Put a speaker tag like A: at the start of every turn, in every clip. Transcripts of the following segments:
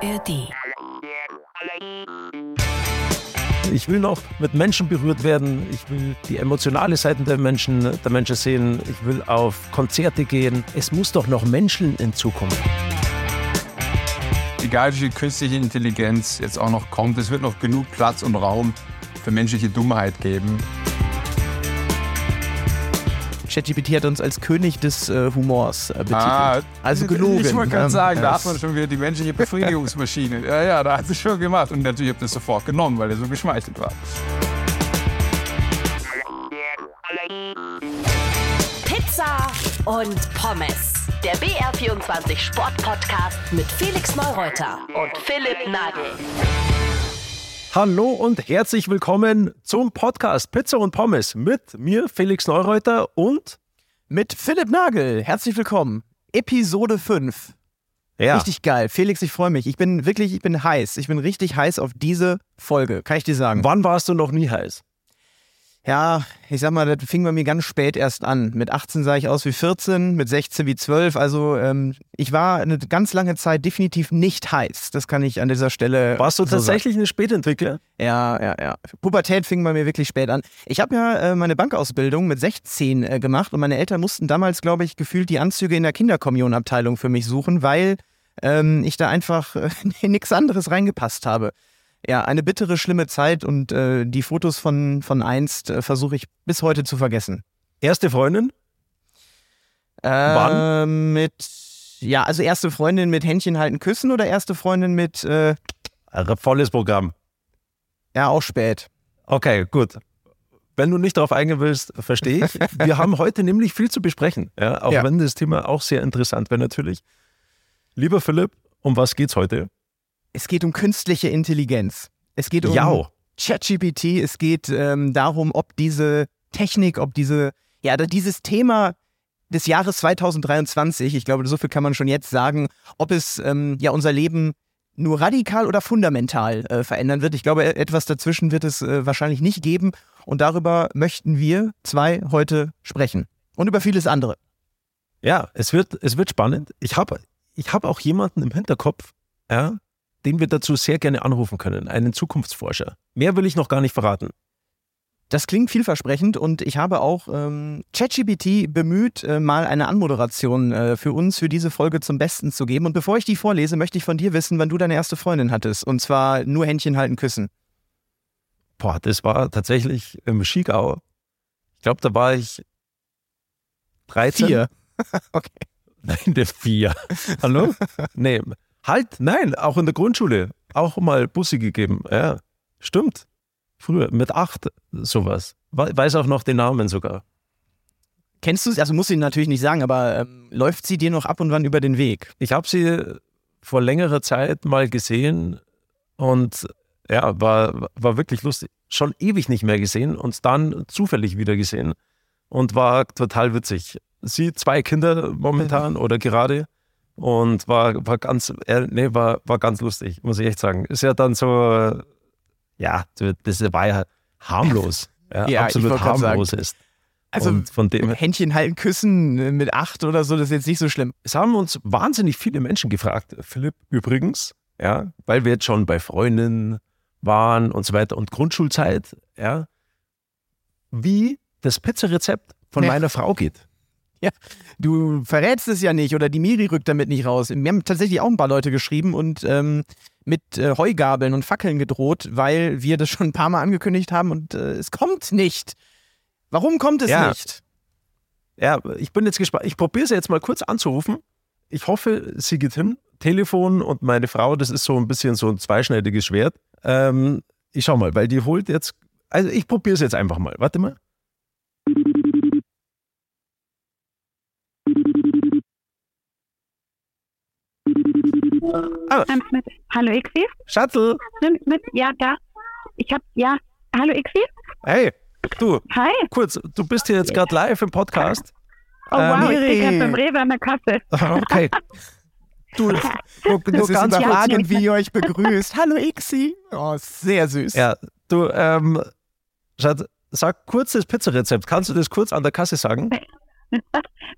A: ARD.
B: Ich will noch mit Menschen berührt werden. Ich will die emotionale Seite der Menschen, der Menschen sehen. Ich will auf Konzerte gehen. Es muss doch noch Menschen in Zukunft.
C: Egal wie viel künstliche Intelligenz jetzt auch noch kommt, es wird noch genug Platz und Raum für menschliche Dummheit geben.
D: ChatGPT hat uns als König des äh, Humors äh, betitelt.
C: Ah,
D: also gelogen.
C: Ich wollte gerade
D: Ja.
C: sagen, da
D: Ja.
C: hat man schon wieder die menschliche Befriedigungsmaschine. Ja, ja, da hat es schon gemacht. Und natürlich habt ihr es sofort genommen, weil er so geschmeichelt war.
A: Pizza und Pommes. Der BR24 Sport-Podcast mit Felix Neureuter und Philipp Nagel.
B: Hallo und herzlich willkommen zum Podcast Pizza und Pommes mit mir, Felix Neureuter und
D: Mit Philipp Nagel. Herzlich willkommen. Episode 5.
B: ja,
D: Richtig geil. Felix, ich freue mich. Ich bin wirklich, ich bin heiß. Ich bin richtig heiß auf diese Folge. Kann ich dir sagen?
B: wann warst du noch nie heiß?
D: Ja, ich sag mal, das fing bei mir ganz spät erst an. Mit 18 sah ich aus wie 14, mit 16 wie 12. Also ähm, ich war eine ganz lange Zeit definitiv nicht heiß. Das kann ich an dieser Stelle.
B: Warst du
D: so
B: tatsächlich ein Spätentwickler?
D: Ja, ja, ja. Pubertät fing bei mir wirklich spät an. Ich habe ja äh, meine Bankausbildung mit 16 äh, gemacht und meine Eltern mussten damals, glaube ich, gefühlt die Anzüge in der Kinderkommunabteilung für mich suchen, weil ähm, ich da einfach äh, nichts anderes reingepasst habe. Ja, eine bittere, schlimme Zeit und äh, die Fotos von, von einst äh, versuche ich bis heute zu vergessen.
B: Erste Freundin?
D: Äh,
B: Wann?
D: Mit, ja, also erste Freundin mit Händchen halten, küssen oder erste Freundin mit, äh,
B: volles Programm.
D: ja, auch spät.
B: Okay, gut. Wenn du nicht darauf eingehen willst, verstehe ich. Wir haben heute nämlich viel zu besprechen, ja, auch
D: Ja.
B: wenn das Thema auch sehr interessant wäre natürlich. Lieber Philipp, um was geht's heute?
D: Es geht um künstliche Intelligenz. Es geht um
B: Jau.
D: ChatGPT. Es geht ähm, darum, ob diese Technik, ob diese, ja, dieses Thema des Jahres 2023, ich glaube, so viel kann man schon jetzt sagen, ob es ähm, ja unser Leben nur radikal oder fundamental äh, verändern wird. Ich glaube, e- etwas dazwischen wird es äh, wahrscheinlich nicht geben. Und darüber möchten wir zwei heute sprechen. Und über vieles andere.
B: Ja, es wird, es wird spannend. Ich habe ich hab auch jemanden im Hinterkopf, ja, den wir dazu sehr gerne anrufen können, einen Zukunftsforscher. Mehr will ich noch gar nicht verraten.
D: Das klingt vielversprechend und ich habe auch ähm, ChatGPT bemüht, äh, mal eine Anmoderation äh, für uns für diese Folge zum Besten zu geben. Und bevor ich die vorlese, möchte ich von dir wissen, wann du deine erste Freundin hattest. Und zwar nur Händchen halten, küssen.
B: Boah, das war tatsächlich im Schiegau. Ich glaube, da war ich 13.
D: Vier. okay.
B: Nein, der vier. Hallo? nee, halt, nein, auch in der Grundschule. Auch mal Bussi gegeben. Ja, stimmt. Früher, mit acht, sowas. We- Weiß auch noch den Namen sogar.
D: Kennst du sie? Also muss ich natürlich nicht sagen, aber ähm, läuft sie dir noch ab und wann über den Weg?
B: Ich habe sie vor längerer Zeit mal gesehen und ja, war, war wirklich lustig. Schon ewig nicht mehr gesehen und dann zufällig wieder gesehen und war total witzig. Sie zwei Kinder momentan oder gerade und war, war ganz, äh, nee, war, war ganz lustig, muss ich echt sagen. Ist ja dann so, ja, das war ja harmlos. Ja,
D: Ja,
B: absolut harmlos ist.
D: Also
B: und von dem
D: Händchen halten, küssen äh, mit acht oder so, das ist jetzt nicht so schlimm.
B: Es haben uns wahnsinnig viele Menschen gefragt, Philipp übrigens, ja, weil wir jetzt schon bei Freundinnen waren und so weiter und Grundschulzeit, ja, wie das Pizzarezept von
D: Ja.
B: meiner Frau geht.
D: Du verrätst es ja nicht oder die Miri rückt damit nicht raus. Mir haben tatsächlich auch ein paar Leute geschrieben und ähm, mit äh, Heugabeln und Fackeln gedroht, weil wir das schon ein paar Mal angekündigt haben und äh, es kommt nicht. Warum kommt es
B: Ja.
D: nicht?
B: Ja, ich bin jetzt gespannt. Ich probiere sie jetzt mal kurz anzurufen. Ich hoffe, sie geht hin. Telefon und meine Frau, das ist so ein bisschen so ein zweischneidiges Schwert. Ähm, ich schau mal, weil die holt jetzt. Also ich probiere es jetzt einfach mal. Warte mal.
E: Ähm, mit, hallo Ixi?
B: Schatzel,
E: Mit, mit, ja, da. Ich hab, ja, hallo Ixi?
B: hey, du,
E: Hi.
B: kurz, du bist hier jetzt gerade live im Podcast.
E: Oh
B: Äh,
E: wow, ich stehe gerade beim Rewe an der Kasse.
B: Okay. Du, nur, nur ganz
D: überragend, wie ihr euch begrüßt. Hallo Ixi. Oh, sehr süß.
B: Ja, du, ähm, Schatz, sag kurz das Pizzarezept. Kannst du das kurz an der Kasse sagen?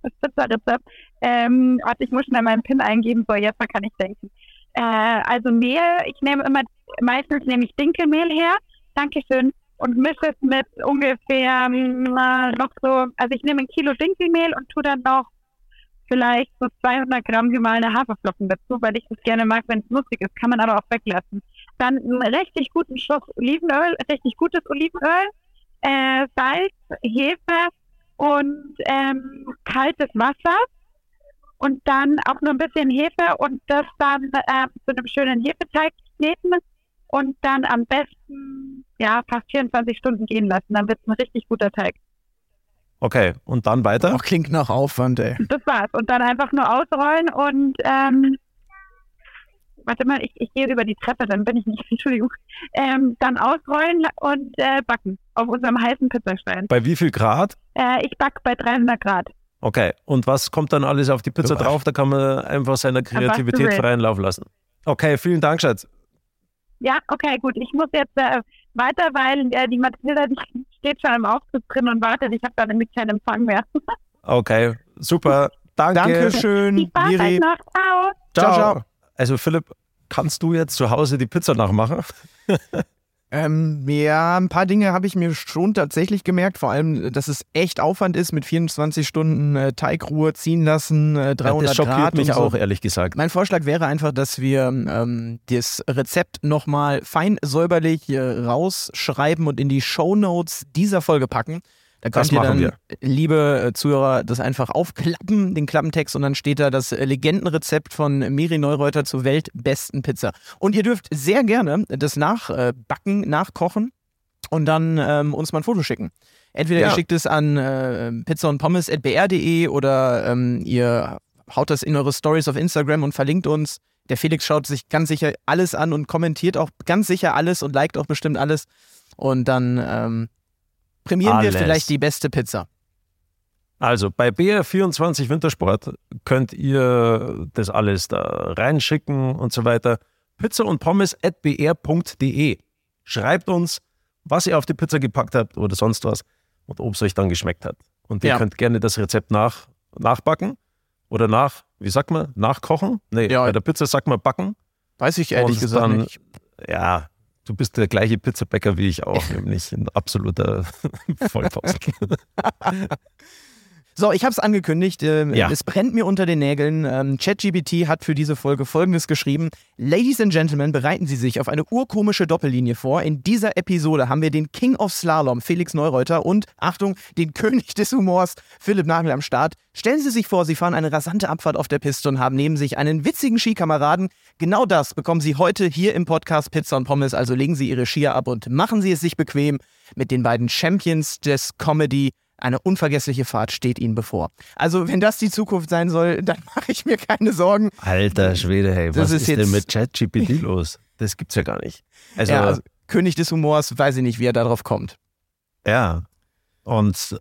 E: Das Pizzarezept. Ähm, warte, ich muss schnell meinen PIN eingeben. So, jetzt kann ich denken. Äh, also Mehl, ich nehme immer, meistens nehme ich Dinkelmehl her. Dankeschön. Und mische es mit ungefähr äh, noch so, also ich nehme ein Kilo Dinkelmehl und tue dann noch vielleicht so 200 Gramm gemahlene Haferflocken dazu, weil ich das gerne mag, wenn es nussig ist. Kann man aber auch weglassen. Dann einen richtig guten Schuss Olivenöl, richtig gutes Olivenöl, äh, Salz, Hefe und ähm, kaltes Wasser und dann auch nur ein bisschen Hefe und das dann äh, zu einem schönen Hefeteig kneten und dann am besten ja fast 24 Stunden gehen lassen. Dann wird es ein richtig guter Teig.
B: Okay, und dann weiter?
D: Auch klingt nach Aufwand, ey.
E: Das war's. Und dann einfach nur ausrollen und ähm, warte mal, ich, ich gehe über die Treppe, dann bin ich nicht, Entschuldigung. Ähm, dann ausrollen und äh, backen auf unserem heißen Pizzastein.
B: Bei wie viel Grad?
E: Äh, ich backe bei 300 Grad.
B: Okay, und was kommt dann alles auf die Pizza
D: Super.
B: drauf? Da kann man einfach seiner Kreativität freien Lauf lassen. Okay, vielen Dank, Schatz.
E: Ja, okay, gut. Ich muss jetzt äh, weiter, weil äh, die Mathilda die steht schon im Aufzug drin und wartet. Ich habe da nämlich keinen Empfang mehr.
B: Okay, super. Danke.
D: Dankeschön,
E: Viel Spaß
D: Miri.
E: euch noch. Ciao.
B: Ciao.
D: Ciao, ciao.
B: Also Philipp, kannst du jetzt zu Hause die Pizza nachmachen?
D: Ähm, ja, ein paar Dinge habe ich mir schon tatsächlich gemerkt. Vor allem, dass es echt Aufwand ist mit 24 Stunden äh, Teigruhe ziehen lassen, äh, 300
B: das schockiert
D: Grad
B: mich
D: so.
B: auch, ehrlich gesagt.
D: Mein Vorschlag wäre einfach, dass wir ähm, das Rezept nochmal fein säuberlich äh, rausschreiben und in die Shownotes dieser Folge packen. Da
B: Das
D: könnt ihr dann,
B: machen
D: liebe äh, Zuhörer, das einfach aufklappen, den Klappentext, und dann steht da das äh, Legendenrezept von Miri Neureuter zur weltbesten Pizza. Und ihr dürft sehr gerne das nachbacken, nachkochen und dann ähm, uns mal ein Foto schicken. Entweder
B: Ja.
D: ihr schickt es an äh, pizza und pommes.br.de oder ähm, ihr haut das in eure Stories auf Instagram und verlinkt uns. Der Felix schaut sich ganz sicher alles an und kommentiert auch ganz sicher alles und liked auch bestimmt alles. Und dann ähm, prämieren
B: Alles.
D: wir vielleicht die beste Pizza.
B: Also bei BR24 Wintersport könnt ihr das alles da reinschicken und so weiter. Pizza und Pommes at br.de. Schreibt uns, was ihr auf die Pizza gepackt habt oder sonst was und ob es euch dann geschmeckt hat. Und ihr
D: Ja.
B: könnt gerne das Rezept nach, nachbacken oder nach, wie sagt man, nachkochen? Nee,
D: Ja.
B: bei der Pizza sagt man backen.
D: Weiß ich ehrlich
B: Und
D: gesagt
B: dann-
D: nicht.
B: Ja, du bist der gleiche Pizzabäcker wie ich auch, nämlich ein absoluter Vollpfosten.
D: So, ich habe es angekündigt. ähm,
B: Ja.
D: Es brennt mir unter den Nägeln. Ähm, ChatGPT hat für diese Folge Folgendes geschrieben. Ladies and Gentlemen, bereiten Sie sich auf eine urkomische Doppellinie vor. In dieser Episode haben wir den King of Slalom, Felix Neureuter, und, Achtung, den König des Humors, Philipp Nagel am Start. Stellen Sie sich vor, Sie fahren eine rasante Abfahrt auf der Piste und haben neben sich einen witzigen Skikameraden. Genau das bekommen Sie heute hier im Podcast Pizza und Pommes. Also legen Sie Ihre Skier ab und machen Sie es sich bequem mit den beiden Champions des Comedy. Eine unvergessliche Fahrt steht Ihnen bevor. Also, wenn das die Zukunft sein soll, dann mache ich mir keine Sorgen.
B: Alter Schwede, hey,
D: Das
B: was
D: ist
B: ist, denn mit ChatGPT los? Das gibt's ja gar nicht. Also,
D: ja,
B: ja,
D: also, König des Humors, weiß ich nicht, wie er darauf kommt.
B: und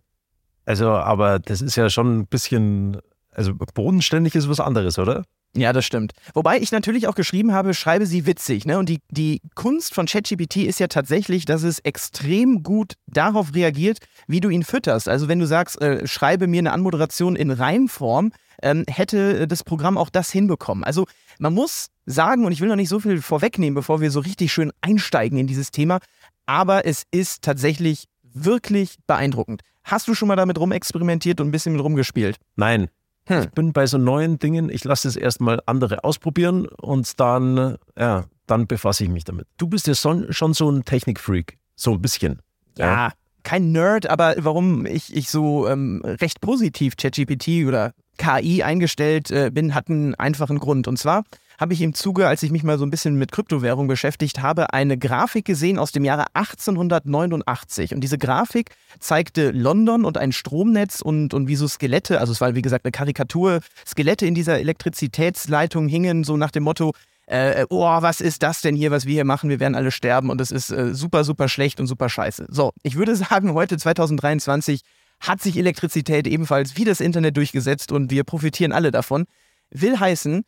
B: also, aber das ist ja schon ein bisschen, also bodenständig ist was anderes, oder?
D: Ja, das stimmt. Wobei ich natürlich auch geschrieben habe, schreibe sie witzig. Ne? Und die, die Kunst von ChatGPT ist ja tatsächlich, dass es extrem gut darauf reagiert, wie du ihn fütterst. Also wenn du sagst, äh, schreibe mir eine Anmoderation in Reimform, ähm, hätte das Programm auch das hinbekommen. Also man muss sagen, und ich will noch nicht so viel vorwegnehmen, bevor wir so richtig schön einsteigen in dieses Thema, aber es ist tatsächlich wirklich beeindruckend. Hast du schon mal damit rumexperimentiert und ein bisschen mit rumgespielt?
B: Nein.
D: Hm.
B: Ich bin bei so neuen Dingen, ich lasse es erstmal andere ausprobieren und dann, ja, dann befasse ich mich damit. Du bist ja schon, schon so ein Technikfreak, so ein bisschen.
D: ja, kein Nerd, aber warum ich, ich so ähm, recht positiv ChatGPT oder KI eingestellt äh, bin, hat einen einfachen Grund. Und zwar habe ich im Zuge, als ich mich mal so ein bisschen mit Kryptowährung beschäftigt habe, eine Grafik gesehen aus dem Jahre 1889. Und diese Grafik zeigte London und ein Stromnetz und, und wie so Skelette, also es war wie gesagt eine Karikatur, Skelette in dieser Elektrizitätsleitung hingen so nach dem Motto, äh, oh, was ist das denn hier, was wir hier machen? Wir werden alle sterben und es ist äh, super, super schlecht und super scheiße. So, ich würde sagen, heute 2023 hat sich Elektrizität ebenfalls wie das Internet durchgesetzt und wir profitieren alle davon. Will heißen,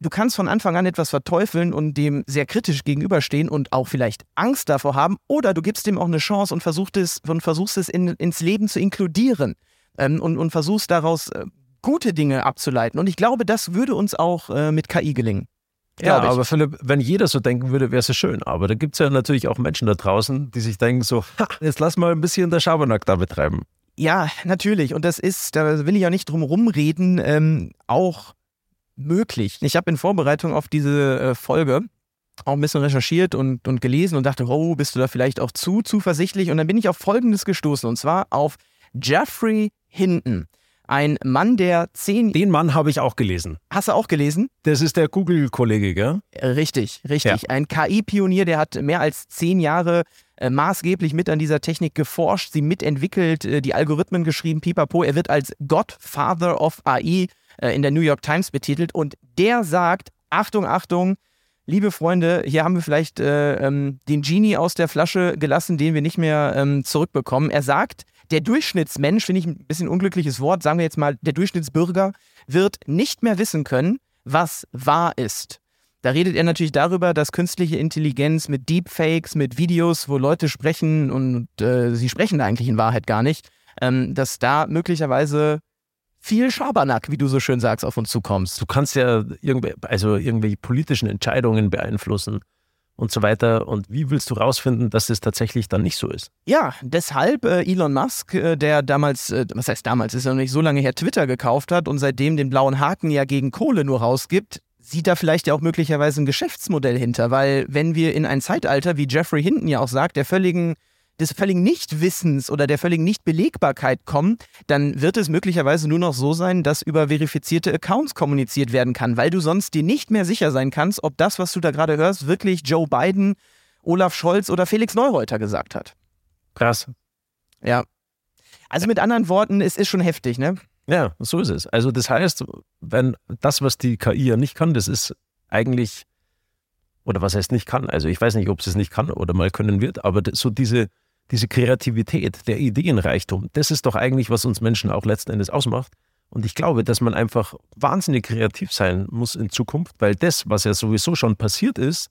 D: du kannst von Anfang an etwas verteufeln und dem sehr kritisch gegenüberstehen und auch vielleicht Angst davor haben oder du gibst dem auch eine Chance und versuchst es, und versuchst es in, ins Leben zu inkludieren ähm, und, und versuchst daraus äh, gute Dinge abzuleiten. Und ich glaube, das würde uns auch äh, mit KI gelingen.
B: Ja, aber Philipp, wenn jeder so denken würde, wäre es ja schön. Aber da gibt es ja natürlich auch Menschen da draußen, die sich denken so, ha, jetzt lass mal ein bisschen der Schabernack da betreiben.
D: Ja, natürlich. Und das ist, da will ich auch nicht drum rumreden, ähm, auch möglich. Ich habe in Vorbereitung auf diese äh, Folge auch ein bisschen recherchiert und, und gelesen und dachte, oh, bist du da vielleicht auch zu zuversichtlich? Und dann bin ich auf Folgendes gestoßen, und zwar auf Jeffrey Hinton. Ein Mann, der zehn...
B: Den Mann habe ich auch gelesen.
D: Hast du auch gelesen?
B: Das ist der Google-Kollege, gell?
D: Richtig, richtig. Ein KI-Pionier, der hat mehr als zehn Jahre äh, maßgeblich mit an dieser Technik geforscht, sie mitentwickelt, äh, die Algorithmen geschrieben, pipapo. Er wird als Godfather of AI in der New York Times betitelt und der sagt, Achtung, Achtung, liebe Freunde, hier haben wir vielleicht äh, ähm, den Genie aus der Flasche gelassen, den wir nicht mehr ähm, zurückbekommen. Er sagt, der Durchschnittsmensch, finde ich ein bisschen unglückliches Wort, sagen wir jetzt mal, der Durchschnittsbürger wird nicht mehr wissen können, was wahr ist. Da redet er natürlich darüber, dass künstliche Intelligenz mit Deepfakes, mit Videos, wo Leute sprechen und äh, sie sprechen eigentlich in Wahrheit gar nicht, ähm, dass da möglicherweise viel Schabernack, wie du so schön sagst, auf uns zukommst.
B: Du kannst ja irgendwie, also irgendwelche politischen Entscheidungen beeinflussen und so weiter. Und wie willst du rausfinden, dass es tatsächlich dann nicht so ist?
D: Ja, deshalb äh, Elon Musk, äh, der damals, äh, was heißt damals, ist ja noch nicht so lange her, Twitter gekauft hat und seitdem den blauen Haken ja gegen Kohle nur rausgibt, sieht da vielleicht ja auch möglicherweise ein Geschäftsmodell hinter, weil wenn wir in ein Zeitalter, wie Jeffrey Hinton ja auch sagt, der völligen des völligen Nichtwissens oder der völligen Nichtbelegbarkeit kommen, dann wird es möglicherweise nur noch so sein, dass über verifizierte Accounts kommuniziert werden kann, weil du sonst dir nicht mehr sicher sein kannst, ob das, was du da gerade hörst, wirklich Joe Biden, Olaf Scholz oder Felix Neureuter gesagt hat.
B: Krass.
D: Ja. Also mit anderen Worten, es ist schon heftig, ne?
B: Ja, so ist es. Also das heißt, wenn das, was die KI ja nicht kann, das ist eigentlich, oder was heißt nicht kann, also ich weiß nicht, ob es es nicht kann oder mal können wird, aber so diese, diese Kreativität, der Ideenreichtum, das ist doch eigentlich, was uns Menschen auch letzten Endes ausmacht. Und ich glaube, dass man einfach wahnsinnig kreativ sein muss in Zukunft, weil das, was ja sowieso schon passiert ist,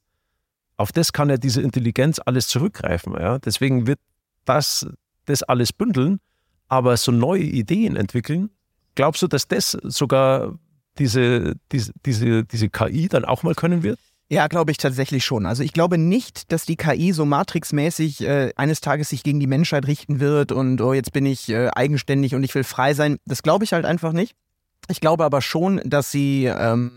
B: auf das kann ja diese Intelligenz alles zurückgreifen. Ja? Deswegen wird das, das alles bündeln, aber so neue Ideen entwickeln. Glaubst du, dass das sogar diese, diese, diese, diese KI dann auch mal können wird?
D: Ja, glaube ich tatsächlich schon. Also ich glaube nicht, dass die KI so matrixmäßig äh, eines Tages sich gegen die Menschheit richten wird und oh, jetzt bin ich äh, eigenständig und ich will frei sein. Das glaube ich halt einfach nicht. Ich glaube aber schon, dass sie ähm,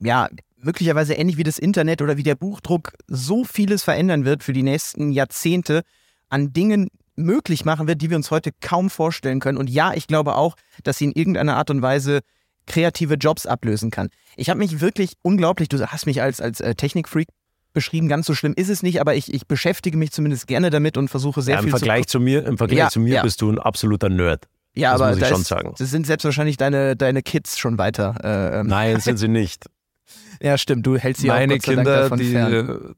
D: ja möglicherweise ähnlich wie das Internet oder wie der Buchdruck so vieles verändern wird für die nächsten Jahrzehnte an Dingen möglich machen wird, die wir uns heute kaum vorstellen können. Und ja, ich glaube auch, dass sie in irgendeiner Art und Weise kreative Jobs ablösen kann. Ich habe mich wirklich unglaublich, du hast mich als, als äh, Technikfreak beschrieben, ganz so schlimm ist es nicht, aber ich, ich beschäftige mich zumindest gerne damit und versuche sehr
B: ja, im
D: viel
B: Vergleich
D: zu
B: zu mir, Im Vergleich
D: Ja,
B: zu mir
D: ja.
B: bist du ein absoluter Nerd.
D: Ja,
B: das
D: aber
B: muss ich
D: da
B: schon
D: ist,
B: sagen.
D: das sind selbstverständlich deine, deine Kids schon weiter. Äh, ähm,
B: Nein, sind sie nicht.
D: Ja, stimmt, du hältst sie auch
B: Meine
D: Gott sei Dank
B: Kinder,
D: davon
B: die,
D: fern.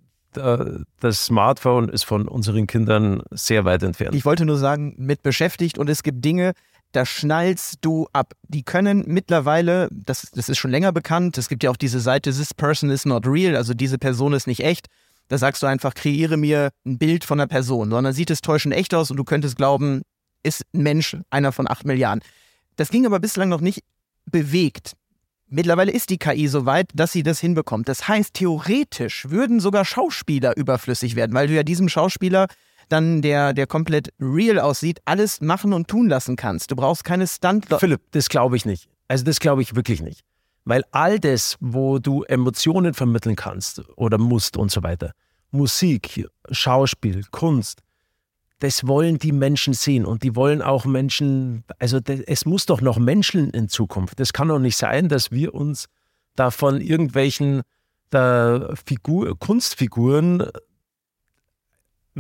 B: das Smartphone ist von unseren Kindern sehr weit entfernt.
D: Ich wollte nur sagen, mit beschäftigt und es gibt Dinge, da schnallst du ab. Die können mittlerweile, das, das ist schon länger bekannt, es gibt ja auch diese Seite, this person is not real, also diese Person ist nicht echt. Da sagst du einfach, kreiere mir ein Bild von einer Person, sondern sieht es täuschend echt aus und du könntest glauben, ist ein Mensch einer von acht Milliarden. Das ging aber bislang noch nicht bewegt. Mittlerweile ist die KI so weit, dass sie das hinbekommt. Das heißt, theoretisch würden sogar Schauspieler überflüssig werden, weil du ja diesem Schauspieler dann, der, der komplett real aussieht, alles machen und tun lassen kannst. Du brauchst keine stunt
B: Philipp, das glaube ich nicht. Also das glaube ich wirklich nicht. Weil all das, wo du Emotionen vermitteln kannst oder musst und so weiter, Musik, Schauspiel, Kunst, das wollen die Menschen sehen und die wollen auch Menschen, also das, es muss doch noch Menschen in Zukunft. Das kann doch nicht sein, dass wir uns da von irgendwelchen da Figur, Kunstfiguren,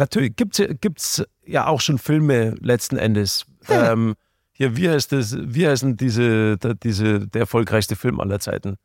B: natürlich gibt es ja auch schon Filme letzten Endes. Ähm, hier, wie heißt das, wie heißt denn diese, diese, der erfolgreichste Film aller Zeiten?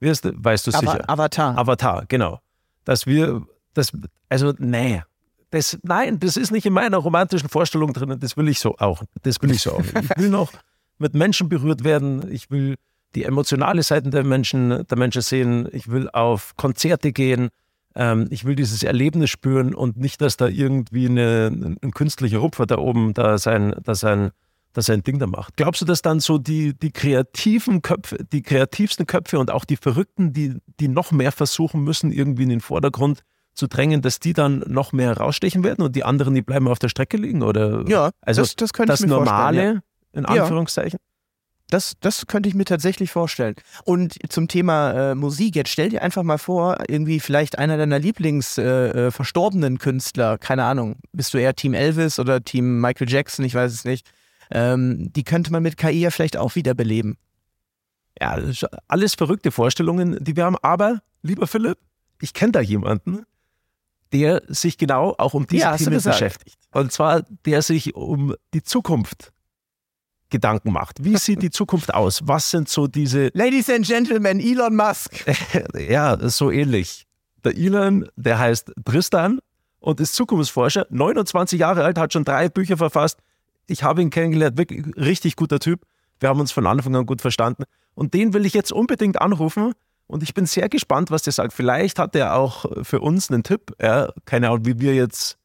B: Wie heißt, weißt du sicher?
D: Ava Avatar.
B: Avatar, genau. Dass wir, das, also, nee. Das, nein, das ist nicht in meiner romantischen Vorstellung drin. Das will ich so auch. Das will ich so auch. Ich will noch mit Menschen berührt werden. Ich will die emotionale Seite der Menschen, der Menschen sehen. Ich will auf Konzerte gehen. Ähm, ich will dieses Erlebnis spüren und nicht, dass da irgendwie eine, ein künstlicher Rupfer da oben da sein, da sein, dass er ein Ding da macht. Glaubst du, dass dann so die, die kreativen Köpfe, die kreativsten Köpfe und auch die Verrückten, die, die noch mehr versuchen müssen, irgendwie in den Vordergrund zu drängen, dass die dann noch mehr rausstechen werden und die anderen, die bleiben auf der Strecke liegen? Oder
D: Ja,
B: also
D: das, das könnte
B: das
D: ich mir
B: Normale,
D: vorstellen.
B: in
D: Ja. Das, das könnte ich mir tatsächlich vorstellen. Und zum Thema äh, Musik, jetzt stell dir einfach mal vor, irgendwie vielleicht einer deiner Lieblings äh, äh, verstorbenen Künstler, keine Ahnung, bist du eher Team Elvis oder Team Michael Jackson, ich weiß es nicht. Ähm, die könnte man mit KI ja vielleicht auch wiederbeleben.
B: Ja, das ist alles verrückte Vorstellungen, die wir haben. Aber, lieber Philipp, ich kenne da jemanden, der sich genau auch um diese
D: Ja,
B: Themen beschäftigt. Und zwar, der sich um die Zukunft Gedanken macht. Wie sieht die Zukunft aus? Was sind so diese,
D: Ladies and Gentlemen, Elon Musk.
B: ja, so ähnlich. Der Elon, der heißt Tristan und ist Zukunftsforscher, 29 Jahre alt, hat schon drei Bücher verfasst. Ich habe ihn kennengelernt, wirklich richtig guter Typ. Wir haben uns von Anfang an gut verstanden. Und den will ich jetzt unbedingt anrufen. Und ich bin sehr gespannt, was der sagt. Vielleicht hat er auch für uns einen Tipp. Ja, keine Ahnung, wie wir jetzt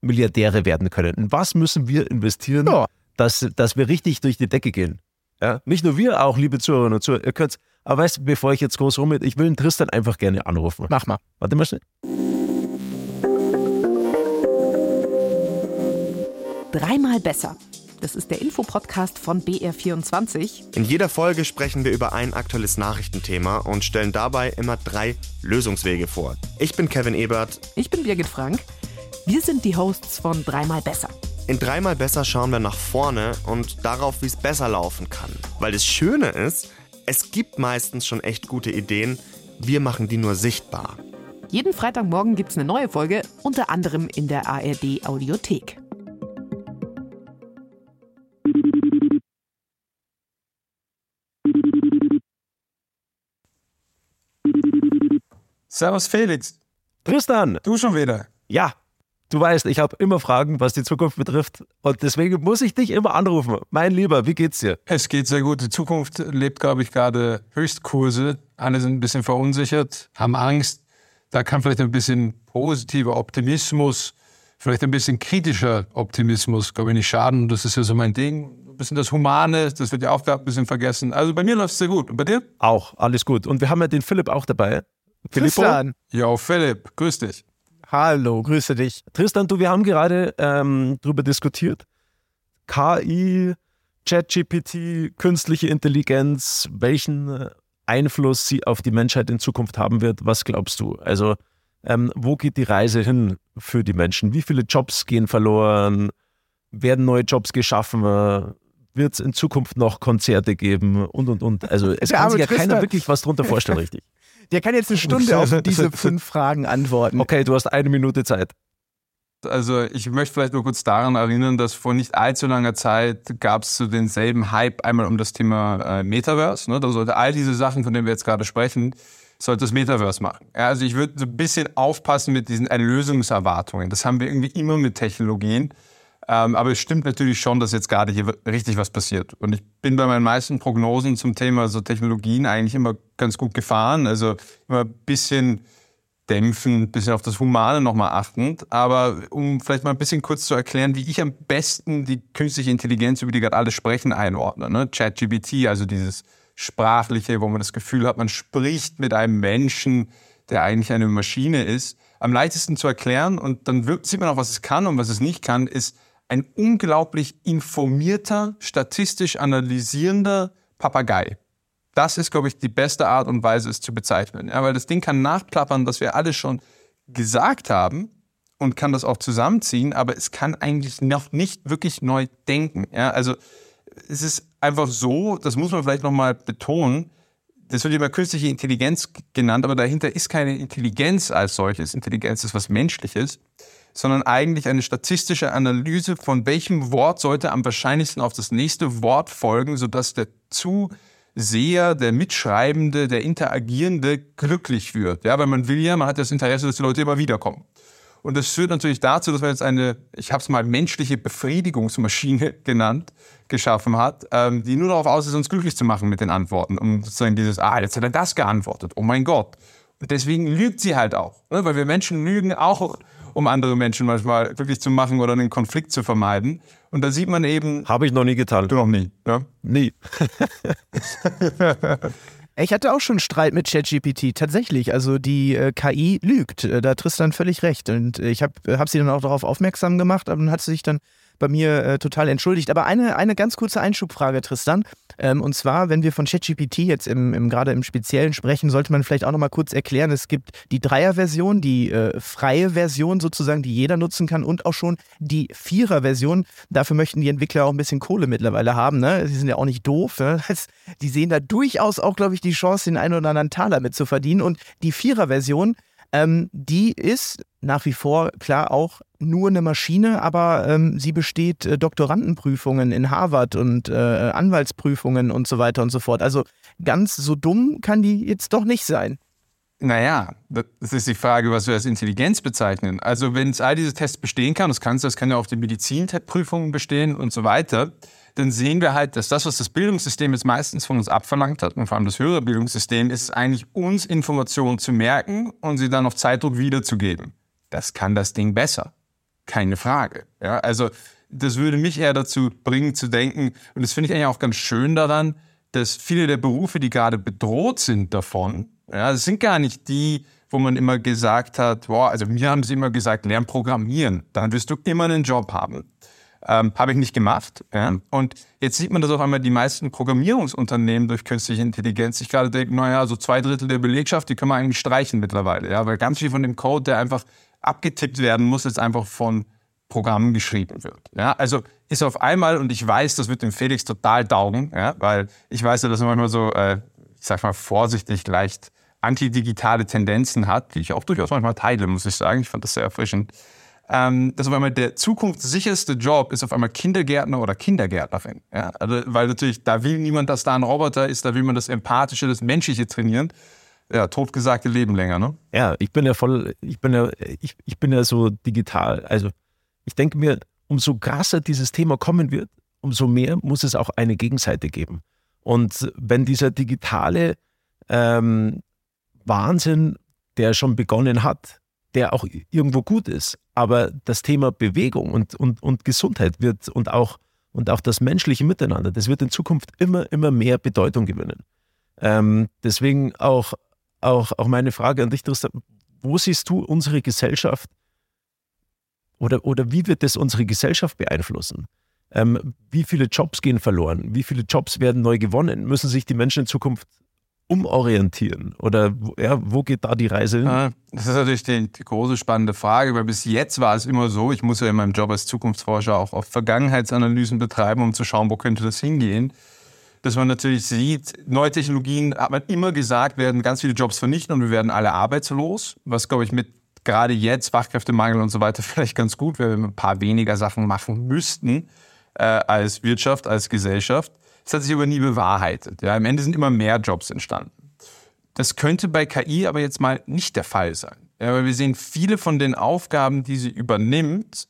B: Milliardäre werden können. In was müssen wir investieren,
D: Ja.
B: Dass, dass wir richtig durch die Decke gehen? Ja, nicht nur wir, auch liebe Zuhörerinnen und Zuhörer. Ihr könnt's, aber weißt du, bevor ich jetzt groß rum, ich will den Tristan einfach gerne anrufen.
D: Mach mal.
B: Warte mal schnell.
F: Dreimal besser. Das ist der Infopodcast von BR24.
G: In jeder Folge sprechen wir über ein aktuelles Nachrichtenthema und stellen dabei immer drei Lösungswege vor. Ich bin Kevin Ebert.
F: Ich bin Birgit Frank. Wir sind die Hosts von Dreimal besser.
G: In dreimal besser schauen wir nach vorne und darauf, wie es besser laufen kann. Weil das Schöne ist, es gibt meistens schon echt gute Ideen, wir machen die nur sichtbar.
F: Jeden Freitagmorgen gibt es eine neue Folge, unter anderem in der ARD Audiothek.
C: Servus Felix,
B: Tristan,
C: du schon wieder.
B: ja, du weißt, ich habe immer Fragen, was die Zukunft betrifft. Und deswegen muss ich dich immer anrufen. Mein Lieber, wie geht's dir?
C: Es geht sehr gut. Die Zukunft lebt, glaube ich, gerade Höchstkurse. Alle sind ein bisschen verunsichert, haben Angst. Da kann vielleicht ein bisschen positiver Optimismus, vielleicht ein bisschen kritischer Optimismus, glaube ich, nicht schaden. Das ist ja so mein Ding. Ein bisschen das Humane, das wird ja auch ein bisschen vergessen. Also bei mir läuft es sehr gut. Und bei dir?
B: Auch, alles gut. Und wir haben ja den Philipp auch dabei.
D: Tristan.
C: Jo, Philipp, grüß dich.
D: Hallo, grüße dich.
B: Tristan, du, wir haben gerade ähm, darüber diskutiert. KI, ChatGPT, künstliche Intelligenz, welchen äh, Einfluss sie auf die Menschheit in Zukunft haben wird. Was glaubst du? Also, ähm, wo geht die Reise hin für die Menschen? Wie viele Jobs gehen verloren? Werden neue Jobs geschaffen? Wird es in Zukunft noch Konzerte geben? Und, und, und. Also, es
D: Der
B: kann sich ja keiner
D: Tristan.
B: wirklich was drunter vorstellen, richtig.
D: Der kann jetzt eine Stunde auf diese fünf Fragen antworten.
B: Okay, du hast eine Minute Zeit.
C: Also ich möchte vielleicht nur kurz daran erinnern, dass vor nicht allzu langer Zeit gab es so denselben Hype einmal um das Thema äh, Metaverse. Ne? Da sollte all diese Sachen, von denen wir jetzt gerade sprechen, sollte das Metaverse machen. Ja, also ich würde so ein bisschen aufpassen mit diesen Erlösungserwartungen. Das haben wir irgendwie immer mit Technologien. Ähm, aber es stimmt natürlich schon, dass jetzt gerade hier richtig was passiert. Und ich bin bei meinen meisten Prognosen zum Thema so Technologien eigentlich immer ganz gut gefahren. Also immer ein bisschen dämpfen, ein bisschen auf das Humane nochmal achtend. Aber um vielleicht mal ein bisschen kurz zu erklären, wie ich am besten die künstliche Intelligenz, über die gerade alle sprechen, einordne. Ne? ChatGPT, also dieses Sprachliche, wo man das Gefühl hat, man spricht mit einem Menschen, der eigentlich eine Maschine ist. Am leichtesten zu erklären, und dann sieht man auch, was es kann und was es nicht kann, ist ein unglaublich informierter, statistisch analysierender Papagei. Das ist, glaube ich, die beste Art und Weise, es zu bezeichnen. Ja, weil das Ding kann nachplappern, was wir alle schon gesagt haben und kann das auch zusammenziehen, aber es kann eigentlich noch nicht wirklich neu denken. Ja, also es ist einfach so, das muss man vielleicht nochmal betonen, das wird immer künstliche Intelligenz genannt, aber dahinter ist keine Intelligenz als solches. Intelligenz ist was Menschliches, sondern eigentlich eine statistische Analyse von welchem Wort sollte am wahrscheinlichsten auf das nächste Wort folgen, sodass der Zuseher, der Mitschreibende, der Interagierende glücklich wird. Ja, weil man will ja, man hat das Interesse, dass die Leute immer wiederkommen. Und das führt natürlich dazu, dass man jetzt eine, ich habe es mal menschliche Befriedigungsmaschine genannt, geschaffen hat, ähm, die nur darauf aus ist, uns glücklich zu machen mit den Antworten. Um sozusagen dieses, ah, jetzt hat er das geantwortet, oh mein Gott. Deswegen lügt sie halt auch. Ne? Weil wir Menschen lügen auch, um andere Menschen manchmal glücklich zu machen oder einen Konflikt zu vermeiden. Und da sieht man eben.
B: Habe ich noch nie getan.
C: Du noch nie, ja?
B: Nie.
D: Ich hatte auch schon Streit mit ChatGPT, tatsächlich. Also die äh, KI lügt, äh, da hat Tristan völlig recht. Und äh, ich habe hab sie dann auch darauf aufmerksam gemacht, aber dann hat sie sich dann bei mir äh, total entschuldigt. Aber eine, eine ganz kurze Einschubfrage, Tristan. Ähm, und zwar, wenn wir von ChatGPT jetzt im, im, gerade im Speziellen sprechen, sollte man vielleicht auch noch mal kurz erklären, es gibt die Dreier-Version, die äh, freie Version sozusagen, die jeder nutzen kann und auch schon die Vierer-Version. Dafür möchten die Entwickler auch ein bisschen Kohle mittlerweile haben. Ne? Sie sind ja auch nicht doof. Ne? Die sehen da durchaus auch, glaube ich, die Chance, den einen oder anderen Taler mit zu verdienen. Und die Vierer-Version, ähm, die ist nach wie vor klar auch nur eine Maschine, aber ähm, sie besteht äh, Doktorandenprüfungen in Harvard und äh, Anwaltsprüfungen und so weiter und so fort. Also ganz so dumm kann die jetzt doch nicht sein.
C: Naja, das ist die Frage, was wir als Intelligenz bezeichnen. Also wenn es all diese Tests bestehen kann, das kann das kann ja auch die Medizinprüfungen bestehen und so weiter, dann sehen wir halt, dass das, was das Bildungssystem jetzt meistens von uns abverlangt hat, und vor allem das höhere Bildungssystem, ist eigentlich uns Informationen zu merken und sie dann auf Zeitdruck wiederzugeben. Das kann das Ding besser. Keine Frage. Ja, also das würde mich eher dazu bringen zu denken, und das finde ich eigentlich auch ganz schön daran, dass viele der Berufe, die gerade bedroht sind davon, ja, das sind gar nicht die, wo man immer gesagt hat, boah, also mir haben sie immer gesagt, lern programmieren, dann wirst du immer einen Job haben. Ähm, Habe ich nicht gemacht. Ja? Und jetzt sieht man, dass auf einmal die meisten Programmierungsunternehmen durch künstliche Intelligenz sich gerade denken, naja, so zwei Drittel der Belegschaft, die können wir eigentlich streichen mittlerweile. Ja? Weil ganz viel von dem Code, der einfach abgetippt werden muss, jetzt einfach von Programmen geschrieben wird. Ja? Also ist auf einmal, und ich weiß, das wird dem Felix total taugen, ja? weil ich weiß ja, dass er manchmal so, äh, ich sag mal vorsichtig leicht antidigitale Tendenzen hat, die ich auch durchaus manchmal teile, muss ich sagen. Ich fand das sehr erfrischend. Ähm, dass auf einmal der zukunftssicherste Job ist auf einmal Kindergärtner oder Kindergärtnerin. Ja? Also, weil natürlich, da will niemand, dass da ein Roboter ist, da will man das Empathische, das Menschliche trainieren. Ja, totgesagte Leben länger, ne?
B: Ja, ich bin ja voll, ich bin ja, ich, ich bin ja so digital. Also ich denke mir, umso krasser dieses Thema kommen wird, umso mehr muss es auch eine Gegenseite geben. Und wenn dieser digitale ähm, Wahnsinn, der schon begonnen hat, der auch irgendwo gut ist. Aber das Thema Bewegung und, und, und Gesundheit wird und auch, und auch das menschliche Miteinander, das wird in Zukunft immer, immer mehr Bedeutung gewinnen. Ähm, deswegen auch, auch, auch meine Frage an dich, Tristan, wo siehst du unsere Gesellschaft oder, oder wie wird das unsere Gesellschaft beeinflussen? Ähm, wie viele Jobs gehen verloren? Wie viele Jobs werden neu gewonnen? Müssen sich die Menschen in Zukunft umorientieren? Oder ja, wo geht da die Reise hin?
C: Das ist natürlich die, die, große spannende Frage, weil bis jetzt war es immer so, ich muss ja in meinem Job als Zukunftsforscher auch oft Vergangenheitsanalysen betreiben, um zu schauen, wo könnte das hingehen. Dass man natürlich sieht, neue Technologien, hat man immer gesagt, werden ganz viele Jobs vernichten und wir werden alle arbeitslos, was glaube ich mit gerade jetzt Fachkräftemangel und so weiter vielleicht ganz gut wäre, wenn wir ein paar weniger Sachen machen müssten äh, als Wirtschaft, als Gesellschaft. Das hat sich aber nie bewahrheitet. Ja, am Ende sind immer mehr Jobs entstanden. Das könnte bei KI aber jetzt mal nicht der Fall sein. Ja, weil wir sehen, viele von den Aufgaben, die sie übernimmt,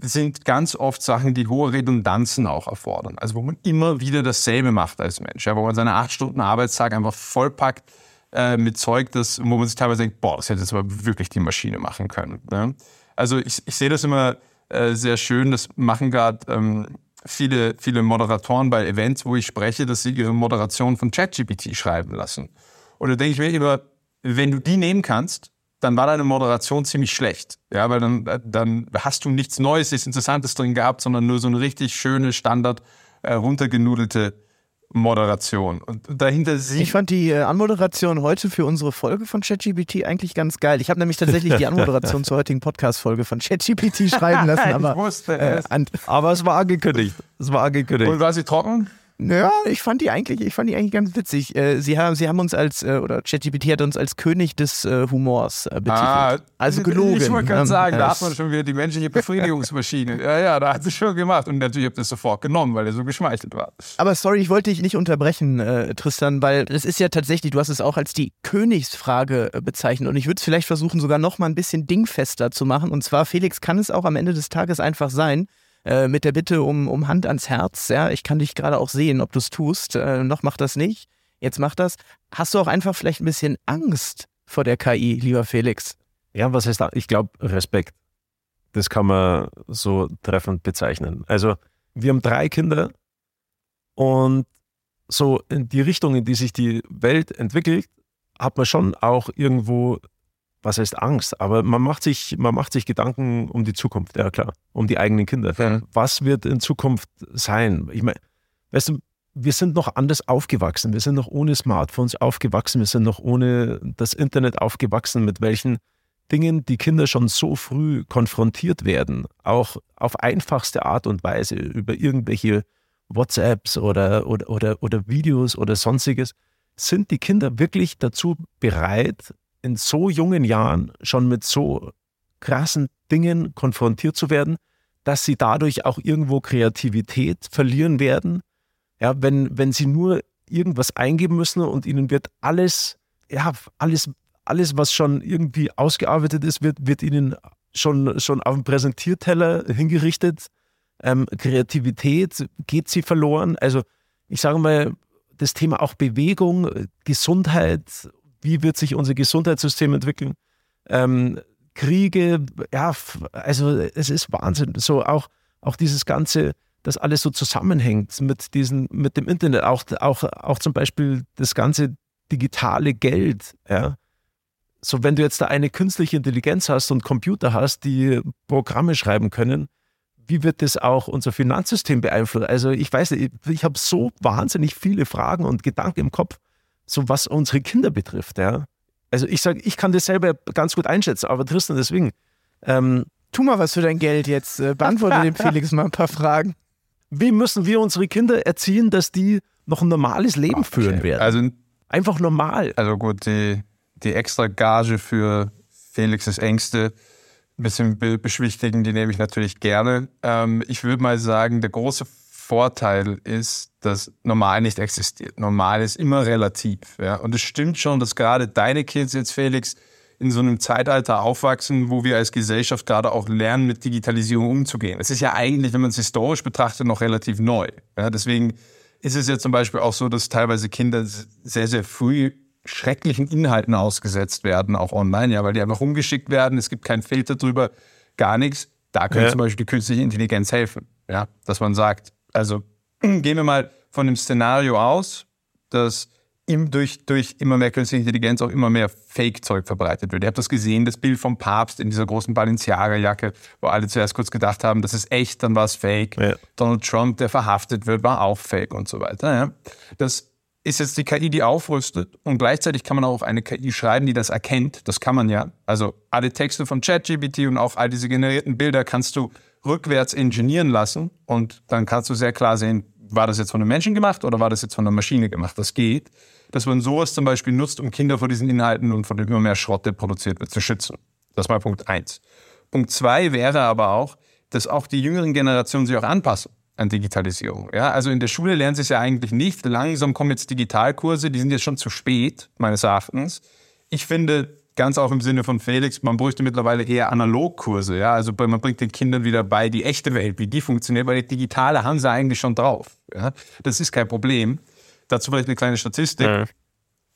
C: sind ganz oft Sachen, die hohe Redundanzen auch erfordern. Also wo man immer wieder dasselbe macht als Mensch. Ja, wo man seine acht Stunden Arbeitstag einfach vollpackt äh, mit Zeug, das, wo man sich teilweise denkt, boah, das hätte jetzt aber wirklich die Maschine machen können. Ne? Also ich, ich sehe das immer äh, sehr schön. Das machen gerade ähm, viele, viele Moderatoren bei Events, wo ich spreche, dass sie ihre Moderation von ChatGPT schreiben lassen. Und da denke ich mir immer, wenn du die nehmen kannst, dann war deine Moderation ziemlich schlecht. Ja, weil dann, dann hast du nichts Neues, nichts Interessantes drin gehabt, sondern nur so eine richtig schöne, Standard, äh, runtergenudelte Moderation. Und dahinter sieht.
D: Ich fand die äh, Anmoderation heute für unsere Folge von ChatGPT eigentlich ganz geil. Ich habe nämlich tatsächlich die Anmoderation zur heutigen Podcast-Folge von ChatGPT schreiben lassen, aber,
C: ich wusste es.
B: Äh, aber es war angekündigt. Es war angekündigt.
C: Und war sie trocken?
D: Ja, ich fand die eigentlich, ich fand die eigentlich ganz witzig. Äh, sie haben, sie haben uns als, äh, oder ChatGPT hat uns als König des äh, Humors äh, betitelt. Ah, also gelogen.
C: Ich wollte gerade sagen, da hat man schon wieder die menschliche Befriedigungsmaschine. ja, ja, da hat sie schon gemacht. Und natürlich habt ihr es sofort genommen, weil er so geschmeichelt war.
D: Aber sorry, ich wollte dich nicht unterbrechen, äh, Tristan, weil es ist ja tatsächlich, du hast es auch als die Königsfrage äh, bezeichnet. Und ich würde es vielleicht versuchen, sogar noch mal ein bisschen dingfester zu machen. Und zwar, Felix, kann es auch am Ende des Tages einfach sein, äh, mit der Bitte um, um Hand ans Herz. Ja, ich kann dich gerade auch sehen, ob du es tust. Äh, noch mach das nicht. Jetzt mach das. Hast du auch einfach vielleicht ein bisschen Angst vor der KI, lieber Felix?
B: Ja, was heißt? Ich glaube, Respekt. Das kann man so treffend bezeichnen. Also, wir haben drei Kinder und so in die Richtung, in die sich die Welt entwickelt, hat man schon auch irgendwo, was heißt Angst, aber man macht sich, man macht sich Gedanken um die Zukunft, ja klar, um die eigenen Kinder.
C: Ja.
B: Was wird in Zukunft sein? Ich meine, weißt du, wir sind noch anders aufgewachsen. Wir sind noch ohne Smartphones aufgewachsen. Wir sind noch ohne das Internet aufgewachsen, mit welchen Dingen die Kinder schon so früh konfrontiert werden, auch auf einfachste Art und Weise über irgendwelche WhatsApps oder, oder, oder, oder Videos oder sonstiges. Sind die Kinder wirklich dazu bereit, in so jungen Jahren schon mit so krassen Dingen konfrontiert zu werden, dass sie dadurch auch irgendwo Kreativität verlieren werden? Ja, wenn, wenn sie nur irgendwas eingeben müssen und ihnen wird alles, ja, alles, alles, was schon irgendwie ausgearbeitet ist, wird, wird ihnen schon, schon auf dem Präsentierteller hingerichtet. Ähm, Kreativität geht sie verloren. Also ich sage mal, das Thema auch Bewegung, Gesundheit, wie wird sich unser Gesundheitssystem entwickeln? Ähm, Kriege, ja, also es ist Wahnsinn. So auch, auch dieses ganze, das alles so zusammenhängt mit diesen, mit dem Internet, auch, auch, auch zum Beispiel das ganze digitale Geld, ja. So, wenn du jetzt da eine künstliche Intelligenz hast und Computer hast, die Programme schreiben können, wie wird das auch unser Finanzsystem beeinflussen? Also ich weiß nicht, ich, ich habe so wahnsinnig viele Fragen und Gedanken im Kopf, so was unsere Kinder betrifft, ja. Also ich sage, ich kann das selber ganz gut einschätzen, aber Tristan, deswegen, ähm,
D: Tu mal was für dein Geld jetzt. Äh, Beantworte dem Felix mal ein paar Fragen.
B: wie müssen wir unsere Kinder erziehen, dass die noch ein normales Leben führen werden?
C: Also,
B: Einfach normal.
C: also gut, die, die extra Gage für Felixes Ängste ein bisschen be beschwichtigen, die nehme ich natürlich gerne. Ähm, ich würde mal sagen, der große Vorteil ist, dass normal nicht existiert. Normal ist immer relativ. Ja? Und es stimmt schon, dass gerade deine Kids jetzt, Felix, in so einem Zeitalter aufwachsen, wo wir als Gesellschaft gerade auch lernen, mit Digitalisierung umzugehen. Es ist ja eigentlich, wenn man es historisch betrachtet, noch relativ neu. Ja? Deswegen ist es ja zum Beispiel auch so, dass teilweise Kinder sehr, sehr früh schrecklichen Inhalten ausgesetzt werden, auch online, ja, weil die einfach rumgeschickt werden, es gibt keinen Filter drüber, gar nichts. Da könnte
B: Ja.
C: zum Beispiel die künstliche Intelligenz helfen, ja, dass man sagt, also gehen wir mal von dem Szenario aus, dass im, durch, durch immer mehr künstliche Intelligenz auch immer mehr Fake-Zeug verbreitet wird. Ihr habt das gesehen, das Bild vom Papst in dieser großen Balenciaga-Jacke, wo alle zuerst kurz gedacht haben, das ist echt, dann war es Fake.
B: Ja.
C: Donald Trump, der verhaftet wird, war auch Fake und so weiter. Ja. Das ist jetzt die KI, die aufrüstet und gleichzeitig kann man auch auf eine KI schreiben, die das erkennt. Das kann man ja. Also alle Texte von ChatGPT und auch all diese generierten Bilder kannst du rückwärts ingenieren lassen und dann kannst du sehr klar sehen, war das jetzt von einem Menschen gemacht oder war das jetzt von einer Maschine gemacht? Das geht. Dass man sowas zum Beispiel nutzt, um Kinder vor diesen Inhalten und von dem immer mehr Schrott, der produziert wird, zu schützen. Das mal Punkt eins. Punkt zwei wäre aber auch, dass auch die jüngeren Generationen sich auch anpassen an Digitalisierung. Ja, also in der Schule lernen sie es ja eigentlich nicht. Langsam kommen jetzt Digitalkurse, die sind jetzt schon zu spät, meines Erachtens. Ich finde, ganz auch im Sinne von Felix, man bräuchte mittlerweile eher Analogkurse. Ja, also man bringt den Kindern wieder bei die echte Welt, wie die funktioniert, weil die digitale haben sie eigentlich schon drauf. Ja, das ist kein Problem. Dazu vielleicht eine kleine Statistik.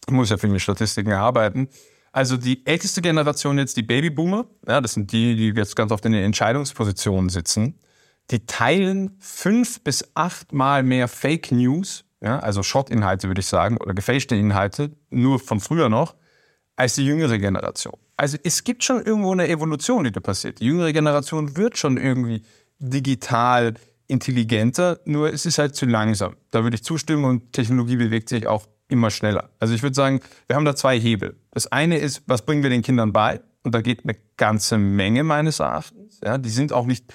C: Ich muss ja viel mit Statistiken arbeiten. Also die älteste Generation jetzt, die Babyboomer, ja, das sind die, die jetzt ganz oft in den Entscheidungspositionen sitzen, die teilen fünf bis achtmal mehr Fake News, ja, also Shot-Inhalte würde ich sagen, oder gefälschte Inhalte, nur von früher noch, als die jüngere Generation. Also es gibt schon irgendwo eine Evolution, die da passiert. Die jüngere Generation wird schon irgendwie digital intelligenter, nur es ist halt zu langsam. Da würde ich zustimmen und Technologie bewegt sich auch immer schneller. Also ich würde sagen, wir haben da zwei Hebel. Das eine ist, was bringen wir den Kindern bei? Und da geht eine ganze Menge meines Erachtens. Ja, die sind auch nicht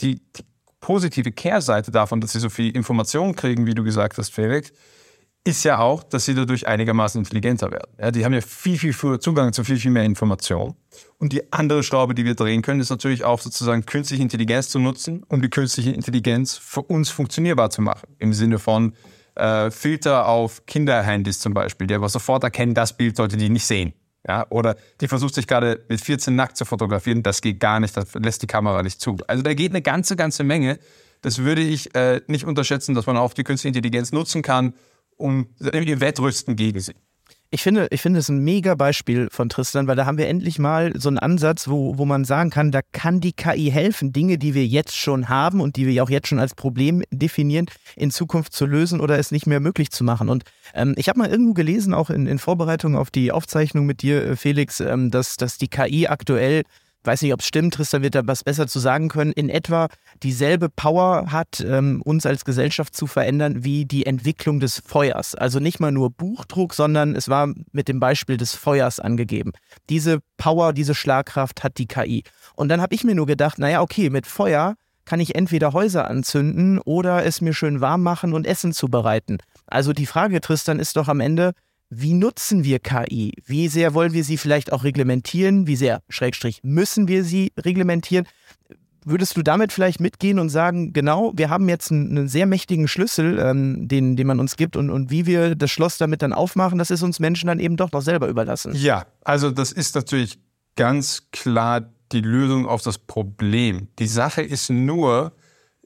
C: die, die positive Kehrseite davon, dass sie so viel Informationen kriegen, wie du gesagt hast, Felix, ist ja auch, dass sie dadurch einigermaßen intelligenter werden. Ja, die haben ja viel, viel früher Zugang zu viel, viel mehr Information. Und die andere Schraube, die wir drehen können, ist natürlich auch sozusagen künstliche Intelligenz zu nutzen, um die künstliche Intelligenz für uns funktionierbar zu machen. Im Sinne von äh, Filter auf Kinderhandys zum Beispiel, die aber sofort erkennen, das Bild sollte die nicht sehen. Ja, oder die versucht sich gerade mit 14 nackt zu fotografieren, das geht gar nicht, das lässt die Kamera nicht zu. Also da geht eine ganze, ganze Menge. Das würde ich äh, nicht unterschätzen, dass man auch die künstliche Intelligenz nutzen kann, um irgendwie Wettrüsten gegen sie.
D: Ich finde, ich finde es ein mega Beispiel von Tristan, weil da haben wir endlich mal so einen Ansatz, wo, wo man sagen kann, da kann die KI helfen, Dinge, die wir jetzt schon haben und die wir auch jetzt schon als Problem definieren, in Zukunft zu lösen oder es nicht mehr möglich zu machen. Und ähm, ich habe mal irgendwo gelesen, auch in, in Vorbereitung auf die Aufzeichnung mit dir, äh, Felix, ähm, dass, dass die KI aktuell weiß nicht, ob es stimmt, Tristan wird da was besser zu sagen können, in etwa dieselbe Power hat, ähm, uns als Gesellschaft zu verändern, wie die Entwicklung des Feuers. Also nicht mal nur Buchdruck, sondern es war mit dem Beispiel des Feuers angegeben. Diese Power, diese Schlagkraft hat die KI. Und dann habe ich mir nur gedacht, naja, okay, mit Feuer kann ich entweder Häuser anzünden oder es mir schön warm machen und Essen zubereiten. Also die Frage, Tristan, ist doch am Ende, wie nutzen wir KI? Wie sehr wollen wir sie vielleicht auch reglementieren? Wie sehr, Schrägstrich, müssen wir sie reglementieren? Würdest du damit vielleicht mitgehen und sagen, genau, wir haben jetzt einen, einen sehr mächtigen Schlüssel, ähm, den, den man uns gibt und, und wie wir das Schloss damit dann aufmachen, das ist uns Menschen dann eben doch noch selber überlassen.
C: Ja, also das ist natürlich ganz klar die Lösung auf das Problem. Die Sache ist nur,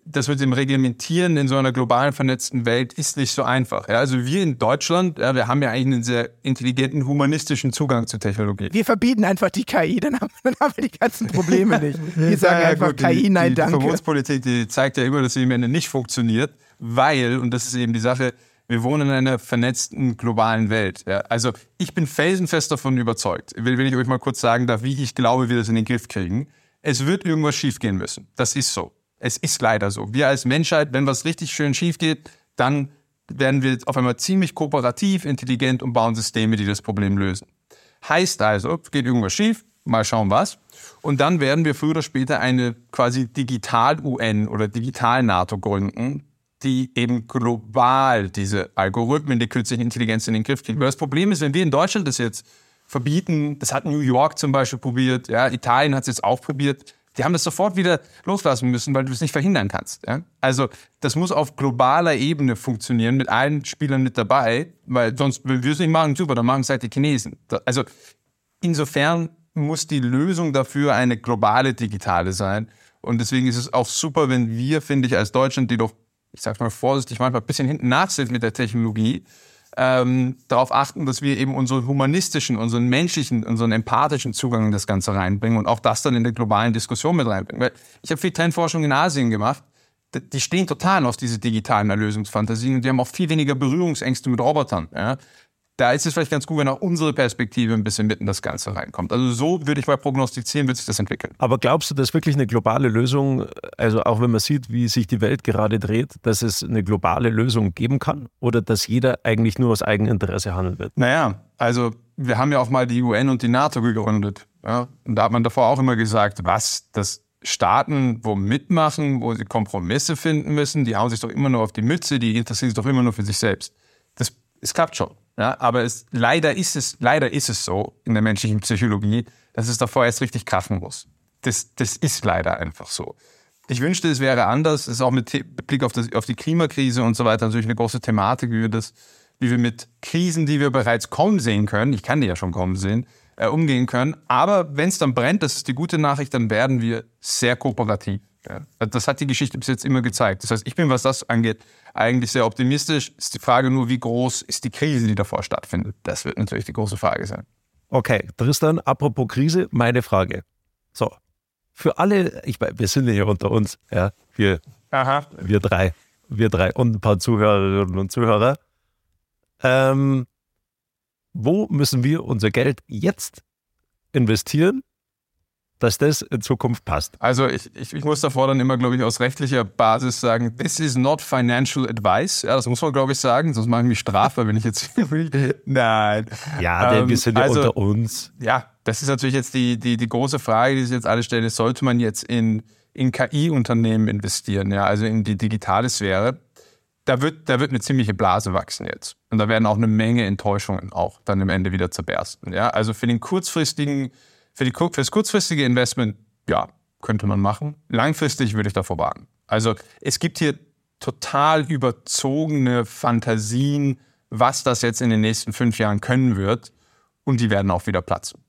C: das mit dem Reglementieren in so einer globalen vernetzten Welt ist nicht so einfach. Ja, also wir in Deutschland, ja, wir haben ja eigentlich einen sehr intelligenten humanistischen Zugang zur Technologie.
D: Wir verbieten einfach die KI, dann haben, dann haben wir die ganzen Probleme nicht. Wir sagen ja, einfach gut, KI, nein,
C: die,
D: danke.
C: Die Verbotspolitik, die zeigt ja immer, dass sie am Ende nicht funktioniert, weil, und das ist eben die Sache, wir wohnen in einer vernetzten globalen Welt. Ja, also ich bin felsenfest davon überzeugt. Will, will ich euch mal kurz sagen darf, wie ich glaube, wir das in den Griff kriegen. Es wird irgendwas schiefgehen müssen. Das ist so. Es ist leider so. Wir als Menschheit, wenn was richtig schön schief geht, dann werden wir auf einmal ziemlich kooperativ, intelligent und bauen Systeme, die das Problem lösen. Heißt also, geht irgendwas schief, mal schauen was. Und dann werden wir früher oder später eine quasi Digital-UN oder Digital-NATO gründen, die eben global diese Algorithmen die künstliche Intelligenz in den Griff kriegen. Weil das Problem ist, wenn wir in Deutschland das jetzt verbieten, das hat New York zum Beispiel probiert, ja, Italien hat es jetzt auch probiert, die haben das sofort wieder loslassen müssen, weil du es nicht verhindern kannst. Ja? Also das muss auf globaler Ebene funktionieren, mit allen Spielern mit dabei, weil sonst, wenn wir es nicht machen, super, dann machen es halt die Chinesen. Also insofern muss die Lösung dafür eine globale digitale sein. Und deswegen ist es auch super, wenn wir, finde ich, als Deutschland, die doch, ich sage mal vorsichtig, manchmal ein bisschen hinten nach sind mit der Technologie, ähm, darauf achten, dass wir eben unseren humanistischen, unseren menschlichen, unseren empathischen Zugang in das Ganze reinbringen und auch das dann in der globalen Diskussion mit reinbringen. Weil ich habe viel Trendforschung in Asien gemacht. Die stehen total auf diese digitalen Erlösungsfantasien und die haben auch viel weniger Berührungsängste mit Robotern. Ja? Da ist es vielleicht ganz gut, wenn auch unsere Perspektive ein bisschen mitten in das Ganze reinkommt. Also so würde ich mal prognostizieren, wird sich das entwickeln.
B: Aber glaubst du, dass wirklich eine globale Lösung, also auch wenn man sieht, wie sich die Welt gerade dreht, dass es eine globale Lösung geben kann? Oder dass jeder eigentlich nur aus Eigeninteresse handeln wird?
C: Naja, also wir haben ja auch mal die UN und die NATO gegründet. Ja? Und da hat man davor auch immer gesagt, was, dass Staaten wo mitmachen, wo sie Kompromisse finden müssen, die hauen sich doch immer nur auf die Mütze, die interessieren sich doch immer nur für sich selbst. Das, es klappt schon. Ja, aber es, leider, ist es, leider ist es so in der menschlichen Psychologie, dass es davor erst richtig krachen muss. Das, das ist leider einfach so. Ich wünschte, es wäre anders. Es ist auch mit Blick auf, das, auf die Klimakrise und so weiter natürlich eine große Thematik, wie wir das, wie wir mit Krisen, die wir bereits kommen sehen können, ich kann die ja schon kommen sehen, äh, umgehen können. Aber wenn es dann brennt, das ist die gute Nachricht, dann werden wir sehr kooperativ. Ja. Das hat die Geschichte bis jetzt immer gezeigt. Das heißt, ich bin, was das angeht, eigentlich sehr optimistisch. Ist die Frage nur, wie groß ist die Krise, die davor stattfindet? Das wird natürlich die große Frage sein.
B: Okay, Tristan, apropos Krise, meine Frage. So, für alle, ich, wir sind ja hier unter uns, ja, wir, Aha. wir drei, wir drei und ein paar Zuhörerinnen und Zuhörer. Ähm, wo müssen wir unser Geld jetzt investieren, dass das in Zukunft passt.
C: Also ich, ich, ich muss davor dann immer, glaube ich, aus rechtlicher Basis sagen, this is not financial advice. Ja, das muss man, glaube ich, sagen, sonst mache ich mich strafbar, wenn ich jetzt... Nein.
B: Ja, denn ähm, wir sind ja also, unter uns.
C: Ja, das ist natürlich jetzt die, die, die große Frage, die sich jetzt alle stellen, ist, sollte man jetzt in, in KI-Unternehmen investieren, ja, also in die digitale Sphäre? Da wird, da wird eine ziemliche Blase wachsen jetzt. Und da werden auch eine Menge Enttäuschungen auch dann im Ende wieder zerbersten. Ja, also für den kurzfristigen für, die, für das kurzfristige Investment, ja, könnte man machen. Langfristig würde ich davor warnen. Also es gibt hier total überzogene Fantasien, was das jetzt in den nächsten fünf Jahren können wird. Und die werden auch wieder platzen.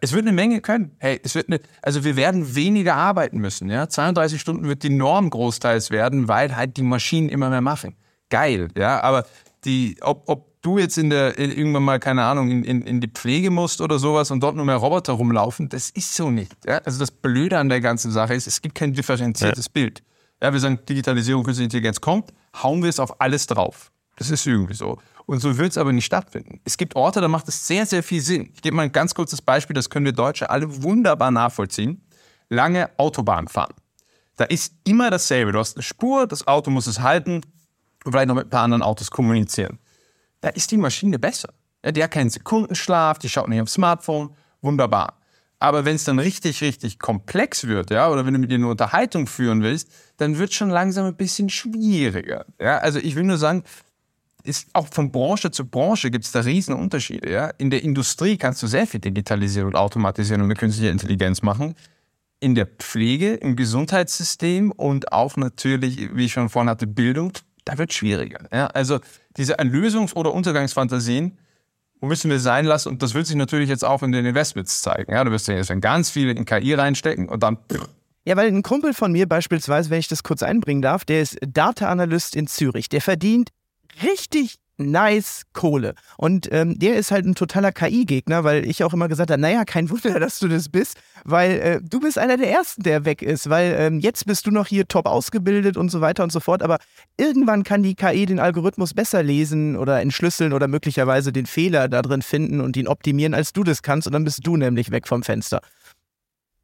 C: Es wird eine Menge können. Hey, es wird eine, also wir werden weniger arbeiten müssen. Ja? 32 Stunden wird die Norm großteils werden, weil halt die Maschinen immer mehr machen. Geil, ja. Aber die, ob, ob du jetzt in der, irgendwann mal, keine Ahnung, in, in, in die Pflege musst oder sowas und dort nur mehr Roboter rumlaufen, das ist so nicht. Ja? Also das Blöde an der ganzen Sache ist, es gibt kein differenziertes ja. Bild. Ja, wir sagen, Digitalisierung, Künstliche Intelligenz kommt, hauen wir es auf alles drauf. Das ist irgendwie so. Und so wird es aber nicht stattfinden. Es gibt Orte, da macht es sehr, sehr viel Sinn. Ich gebe mal ein ganz kurzes Beispiel, das können wir Deutsche alle wunderbar nachvollziehen. Lange Autobahn fahren. Da ist immer dasselbe. Du hast eine Spur, das Auto muss es halten und vielleicht noch mit ein paar anderen Autos kommunizieren. Da ist die Maschine besser. Ja, die hat keinen Sekundenschlaf, die schaut nicht aufs Smartphone. Wunderbar. Aber wenn es dann richtig, richtig komplex wird, ja, oder wenn du mit ihr eine Unterhaltung führen willst, dann wird es schon langsam ein bisschen schwieriger. Ja, also ich will nur sagen, ist auch von Branche zu Branche gibt es da riesen Unterschiede. Ja? In der Industrie kannst du sehr viel Digitalisieren und Automatisieren und eine künstliche Intelligenz machen. In der Pflege, im Gesundheitssystem und auch natürlich, wie ich schon vorhin hatte, Bildung, da wird es schwieriger. Ja? Also diese Erlösungs- oder Untergangsfantasien, wo müssen wir sein lassen? Und das wird sich natürlich jetzt auch in den Investments zeigen. Ja, du wirst ja jetzt ganz viele in KI reinstecken und dann.
D: Ja, weil ein Kumpel von mir beispielsweise, wenn ich das kurz einbringen darf, der ist Data Analyst in Zürich. Der verdient richtig nice Kohle. Und ähm, der ist halt ein totaler KI-Gegner, weil ich auch immer gesagt habe, naja, kein Wunder, dass du das bist, weil äh, du bist einer der Ersten, der weg ist, weil ähm, jetzt bist du noch hier top ausgebildet und so weiter und so fort, aber irgendwann kann die KI den Algorithmus besser lesen oder entschlüsseln oder möglicherweise den Fehler da drin finden und ihn optimieren, als du das kannst und dann bist du nämlich weg vom Fenster.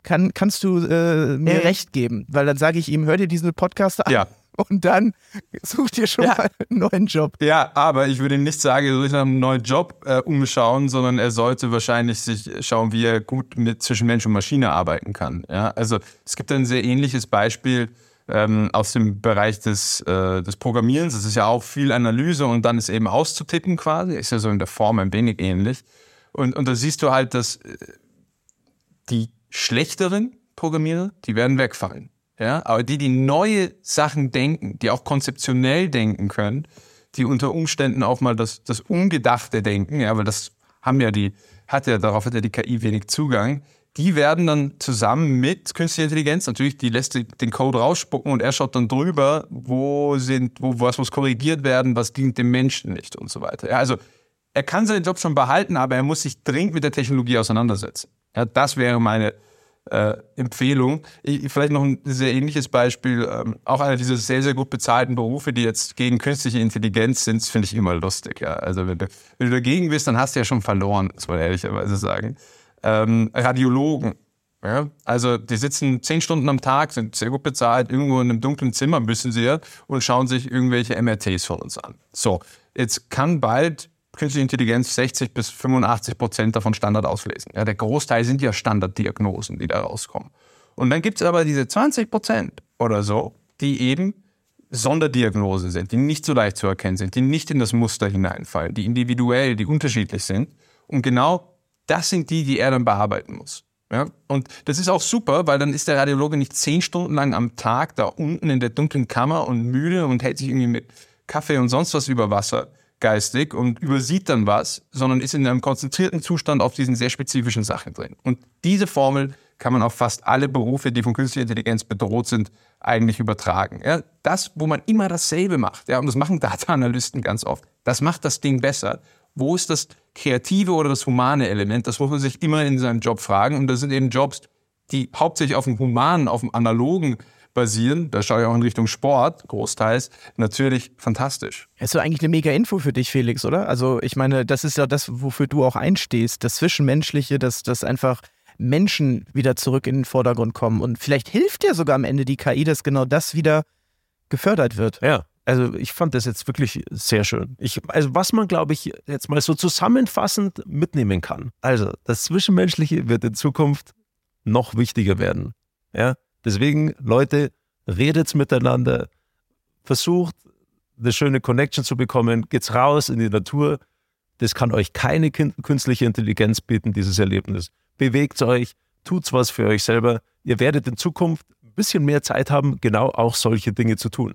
D: Kann, kannst du äh, mir äh. recht geben? Weil dann sage ich ihm, hör dir diesen Podcast an.
C: Ja
D: und dann sucht ihr schon ja. mal einen neuen Job.
C: Ja, aber ich würde nicht sagen, er soll sich nach einem neuen Job äh, umschauen, sondern er sollte wahrscheinlich sich schauen, wie er gut mit zwischen Mensch und Maschine arbeiten kann. Ja, also es gibt ein sehr ähnliches Beispiel ähm, aus dem Bereich des, äh, des Programmierens. Das ist ja auch viel Analyse und dann ist eben auszutippen quasi. Ist ja so in der Form ein wenig ähnlich. Und, und da siehst du halt, dass äh, die schlechteren Programmierer, die werden wegfallen. Ja, aber die, die neue Sachen denken, die auch konzeptionell denken können, die unter Umständen auch mal das, das Ungedachte denken, ja, weil das haben ja die, hat ja, darauf hat ja die KI wenig Zugang, die werden dann zusammen mit künstlicher Intelligenz, natürlich, die lässt den Code rausspucken und er schaut dann drüber, wo sind, wo, was muss korrigiert werden, was dient dem Menschen nicht und so weiter. Ja, also, er kann seinen Job schon behalten, aber er muss sich dringend mit der Technologie auseinandersetzen. Ja, das wäre meine, äh, Empfehlung. Ich, vielleicht noch ein sehr ähnliches Beispiel. Ähm, auch einer dieser sehr, sehr gut bezahlten Berufe, die jetzt gegen künstliche Intelligenz sind, finde ich immer lustig. Ja. Also wenn du, wenn du dagegen bist, dann hast du ja schon verloren, muss man ehrlicherweise sagen. Ähm, Radiologen. Ja, also die sitzen zehn Stunden am Tag, sind sehr gut bezahlt, irgendwo in einem dunklen Zimmer müssen sie ja und schauen sich irgendwelche MRTs von uns an. So, jetzt kann bald künstliche Intelligenz 60 bis 85 Prozent davon Standard auslesen. Ja, der Großteil sind ja Standarddiagnosen, die da rauskommen. Und dann gibt es aber diese 20 Prozent oder so, die eben Sonderdiagnose sind, die nicht so leicht zu erkennen sind, die nicht in das Muster hineinfallen, die individuell, die unterschiedlich sind. Und genau das sind die, die er dann bearbeiten muss. Ja? Und das ist auch super, weil dann ist der Radiologe nicht zehn Stunden lang am Tag da unten in der dunklen Kammer und müde und hält sich irgendwie mit Kaffee und sonst was über Wasser, geistig und übersieht dann was, sondern ist in einem konzentrierten Zustand auf diesen sehr spezifischen Sachen drin. Und diese Formel kann man auf fast alle Berufe, die von künstlicher Intelligenz bedroht sind, eigentlich übertragen. Ja, das, wo man immer dasselbe macht, ja, und das machen Data-Analysten ganz oft, das macht das Ding besser. Wo ist das kreative oder das humane Element? Das muss man sich immer in seinem Job fragen. Und das sind eben Jobs, die hauptsächlich auf dem humanen, auf dem analogen basieren, da schaue ich auch in Richtung Sport, großteils, natürlich fantastisch.
D: Ist doch eigentlich eine mega Info für dich, Felix, oder? Also ich meine, das ist ja das, wofür du auch einstehst, das Zwischenmenschliche, dass das einfach Menschen wieder zurück in den Vordergrund kommen. Und vielleicht hilft ja sogar am Ende die KI, dass genau das wieder gefördert wird.
B: Ja. Also ich fand das jetzt wirklich sehr schön. Ich, also was man, glaube ich, jetzt mal so zusammenfassend mitnehmen kann. Also das Zwischenmenschliche wird in Zukunft noch wichtiger werden. Ja, Deswegen, Leute, redet miteinander, versucht eine schöne Connection zu bekommen, geht's raus in die Natur. Das kann euch keine künstliche Intelligenz bieten, dieses Erlebnis. Bewegt euch, tut's was für euch selber. Ihr werdet in Zukunft ein bisschen mehr Zeit haben, genau auch solche Dinge zu tun.